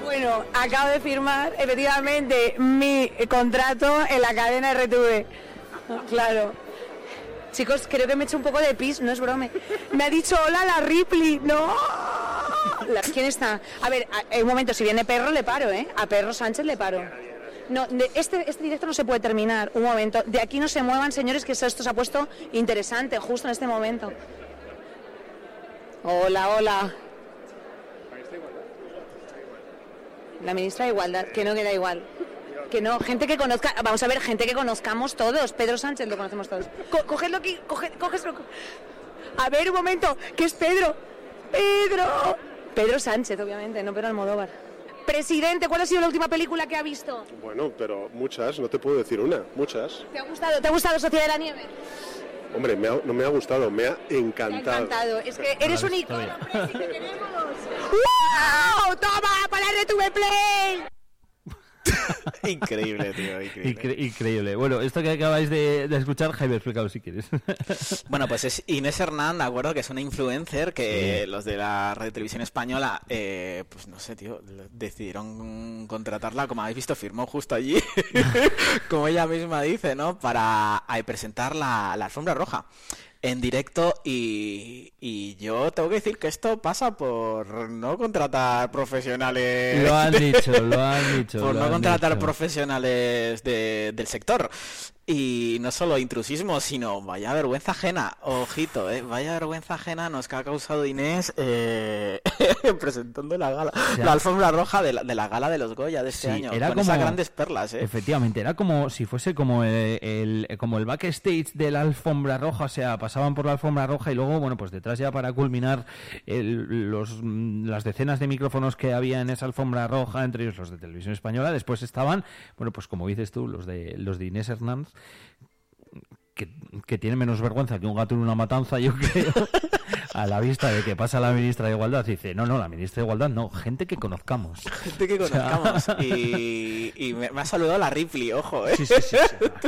Bueno, acabo de firmar efectivamente mi contrato en la cadena RTV. Claro. Chicos, creo que me he hecho un poco de pis, no es brome. Me ha dicho hola la Ripley, no. ¿Quién está? A ver, a- un momento, si viene Perro le paro, ¿eh? A Perro Sánchez le paro. No, de- este, este directo no se puede terminar. Un momento. De aquí no se muevan, señores, que esto se ha puesto interesante justo en este momento. Hola, hola. La ministra de Igualdad, que no queda igual. Que no, gente que conozca, vamos a ver, gente que conozcamos todos. Pedro Sánchez lo conocemos todos. Co- cogedlo aquí, coge, cógeslo. A ver, un momento, que es Pedro. Pedro. Pedro Sánchez, obviamente, no Pedro Almodóvar. Presidente, ¿cuál ha sido la última película que ha visto? Bueno, pero muchas, no te puedo decir una, muchas. ¿Te ha gustado? ¿Te ha gustado Sociedad de la Nieve? Hombre, me ha- no me ha gustado, me ha Me ha encantado. encantado. Es que eres un icono. Presi, que. [LAUGHS] ¡Toma! ¡Para de tu Play! [LAUGHS] Increíble, tío, increíble. Incre- increíble. Bueno, esto que acabáis de, de escuchar, Jaime, explícalo si quieres. [LAUGHS] Bueno, pues es Inés Hernán, de acuerdo, que es una influencer que los de la Radio Televisión Española, eh, pues no sé, tío, decidieron contratarla, como habéis visto, firmó justo allí, [LAUGHS] como ella misma dice, ¿no? Para eh, presentar la, la alfombra roja en directo y, y yo tengo que decir que esto pasa por no contratar profesionales lo han [LAUGHS] dicho, lo han dicho. por no contratar dicho. profesionales de- del sector. Y no solo intrusismo, sino vaya vergüenza ajena. Ojito, ¿eh? Vaya vergüenza ajena nos que ha causado Inés eh, [LAUGHS] presentando la gala, sea, la alfombra roja de la, de la gala de los Goya de este Sí, año. era con como- esas grandes perlas, ¿eh? Efectivamente, era como si fuese como el, el- como el backstage de la alfombra roja, o sea, pasaban por la alfombra roja y luego, bueno, pues detrás ya para culminar el- los, mm, las decenas de micrófonos que había en esa alfombra roja, entre ellos los de Televisión Española, después estaban, bueno, pues como dices tú, los de los de Inés Hernández, que, tiene menos vergüenza que un gato en una matanza, yo creo, [LAUGHS] a la vista de que pasa la ministra de Igualdad. Dice, no, no, la ministra de Igualdad no, gente que conozcamos. [LAUGHS] Gente que O sea- conozcamos. Y, y me, ha saludado la Ripley, ojo, ¿eh? Sí, sí, sí,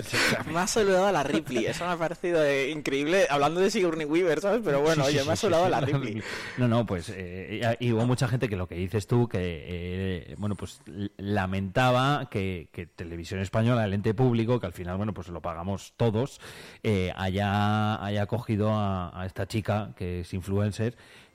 sí. [LAUGHS] Me ha saludado a la Ripley, eso me ha parecido eh, increíble, hablando de Sigourney Weaver, ¿sabes? Pero bueno, Sí, sí, oye, me ha saludado a la. Ripley. No, no, pues eh, y hubo mucha gente que lo que dices tú, que eh, bueno, pues lamentaba que, que Televisión Española, el ente público, que al final, bueno, pues lo pagamos todos, eh, haya, haya cogido a, a esta chica que es influencer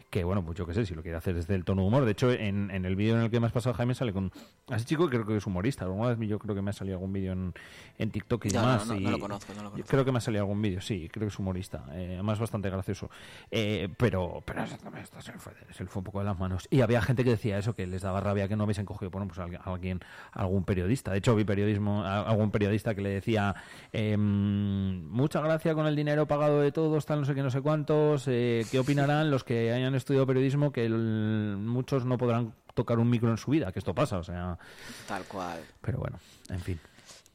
que bueno, pues yo qué sé, si lo quiere hacer desde el tono de humor. De hecho, en, en el vídeo en el que me has pasado, Jaime, sale con... A ese chico creo que es humorista. Alguna vez yo creo que me ha salido algún vídeo en, en TikTok y no, demás. no, no y- lo conozco, no lo conozco. Creo que me ha salido algún vídeo, sí, creo que es humorista. Eh, además, bastante gracioso. Eh, pero, pero esto se le, fue, se fue un poco de las manos. Y había gente que decía eso, que les daba rabia que no hubiesen cogido, bueno, pues alguien, alguien algún periodista. De hecho, vi periodismo, a- algún periodista que le decía, em, mucha gracia con el dinero pagado de todos, tal, no sé qué, no sé cuántos. eh, ¿Qué opinarán los que hayan estudiado periodismo? Que el- muchos no podrán tocar un micro en su vida, que esto pasa, o sea. Tal cual. Pero bueno, en fin.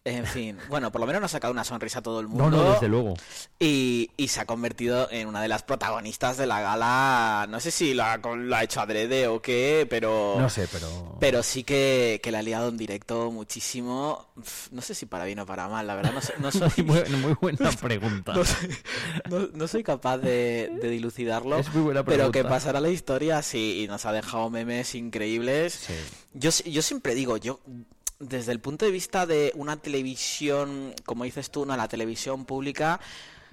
En fin, bueno, por lo menos nos ha sacado una sonrisa a todo el mundo. No, no, desde luego. Y, y se ha convertido en una de las protagonistas de la gala. No sé si lo ha, lo ha hecho adrede o qué, pero. No sé, pero. Pero sí que, que la ha liado en directo muchísimo. No sé si para bien o para mal, la verdad. No, no [LAUGHS] soy, Muy, buena- muy buena pregunta. [LAUGHS] no soy, no- no soy capaz de, de dilucidarlo. Es muy buena pero que pregunta. pasará la historia, sí, y nos ha dejado memes increíbles. Sí. Yo, yo siempre digo, yo desde el punto de vista de una televisión, como dices tú, no, la televisión pública,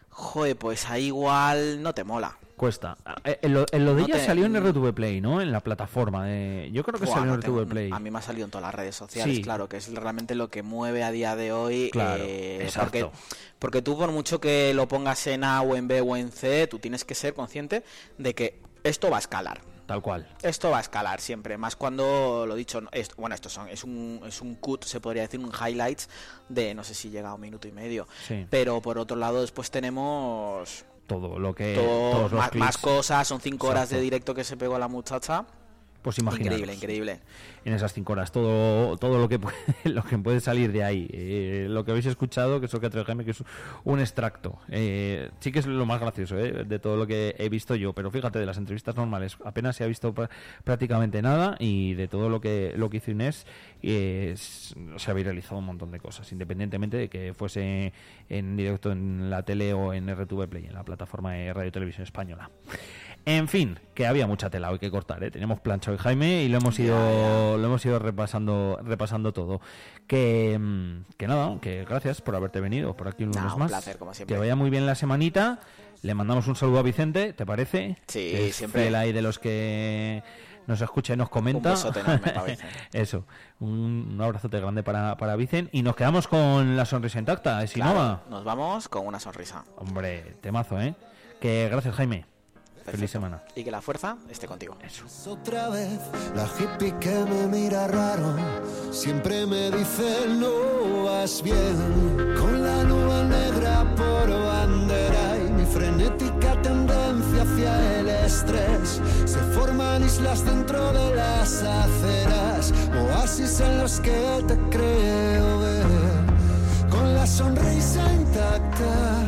joder, pues ahí igual no te mola. Cuesta. Eh, En lo, en lo de No ella te- salió en RTV Play, ¿no? En la plataforma de... Yo creo que Buah, salió no en tengo- RTV Play. A mí me ha salido en todas las redes sociales, Sí. claro, que es realmente lo que mueve a día de hoy. Claro, eh, exacto. Porque, porque tú, por mucho que lo pongas en A o en B o en C, tú tienes que ser consciente de que esto va a escalar. Tal cual. Esto va a escalar siempre, más cuando lo dicho, es- bueno, esto son, es un, es un cut, se podría decir, un highlights de no sé si llega a un minuto y medio. Sí. Pero por otro lado, después tenemos Todo lo que... todo- todos los más, cosas, son cinco horas de directo que se pegó la muchacha. Pues imaginaros. Increíble, increíble. En esas cinco horas. Todo, todo lo que puede, [LAUGHS] lo que puede salir de ahí. Eh, lo que habéis escuchado, que es lo que ha Jaime, que es un extracto. Eh, sí que es lo más gracioso ¿eh? de todo lo que he visto yo. Pero fíjate, de las entrevistas normales apenas se ha visto pr- prácticamente nada. Y de todo lo que, lo que hizo Inés, eh, se había realizado un montón de cosas. Independientemente de que fuese en directo en la tele o en RTV Play, en la plataforma de Radio Televisión Española. En fin, que había mucha tela hoy que cortar, ¿eh? Tenemos plancha hoy, Jaime, y lo hemos ido, lo hemos ido repasando, repasando todo. Que, mm, que nada, que gracias por haberte venido por aquí un lunes un más. placer, como siempre. Que vaya muy bien la semanita. Le mandamos un saludo a Vicente, ¿te parece? Sí, Que es siempre. fiel ahí de los que nos escucha y nos comenta. Un besote enorme para. [LAUGHS] Eso, un, un abrazote grande para, para Vicente. Y nos quedamos con la sonrisa intacta, ¿es Claro, nos vamos con una sonrisa. Hombre, temazo, ¿eh? Que gracias, Jaime. Feliz Perfecto. semana. Y que la fuerza esté contigo. Otra vez la hippie que me mira raro siempre me dice no vas bien con la nube negra por bandera y mi frenética tendencia hacia el estrés se forman islas dentro de las aceras oasis en los que te creo ver con la sonrisa intacta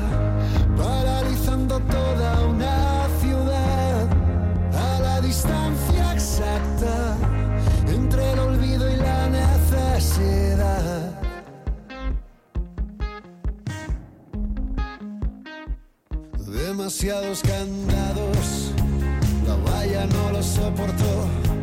paralizando toda una Demasiados candados, la valla no lo soportó.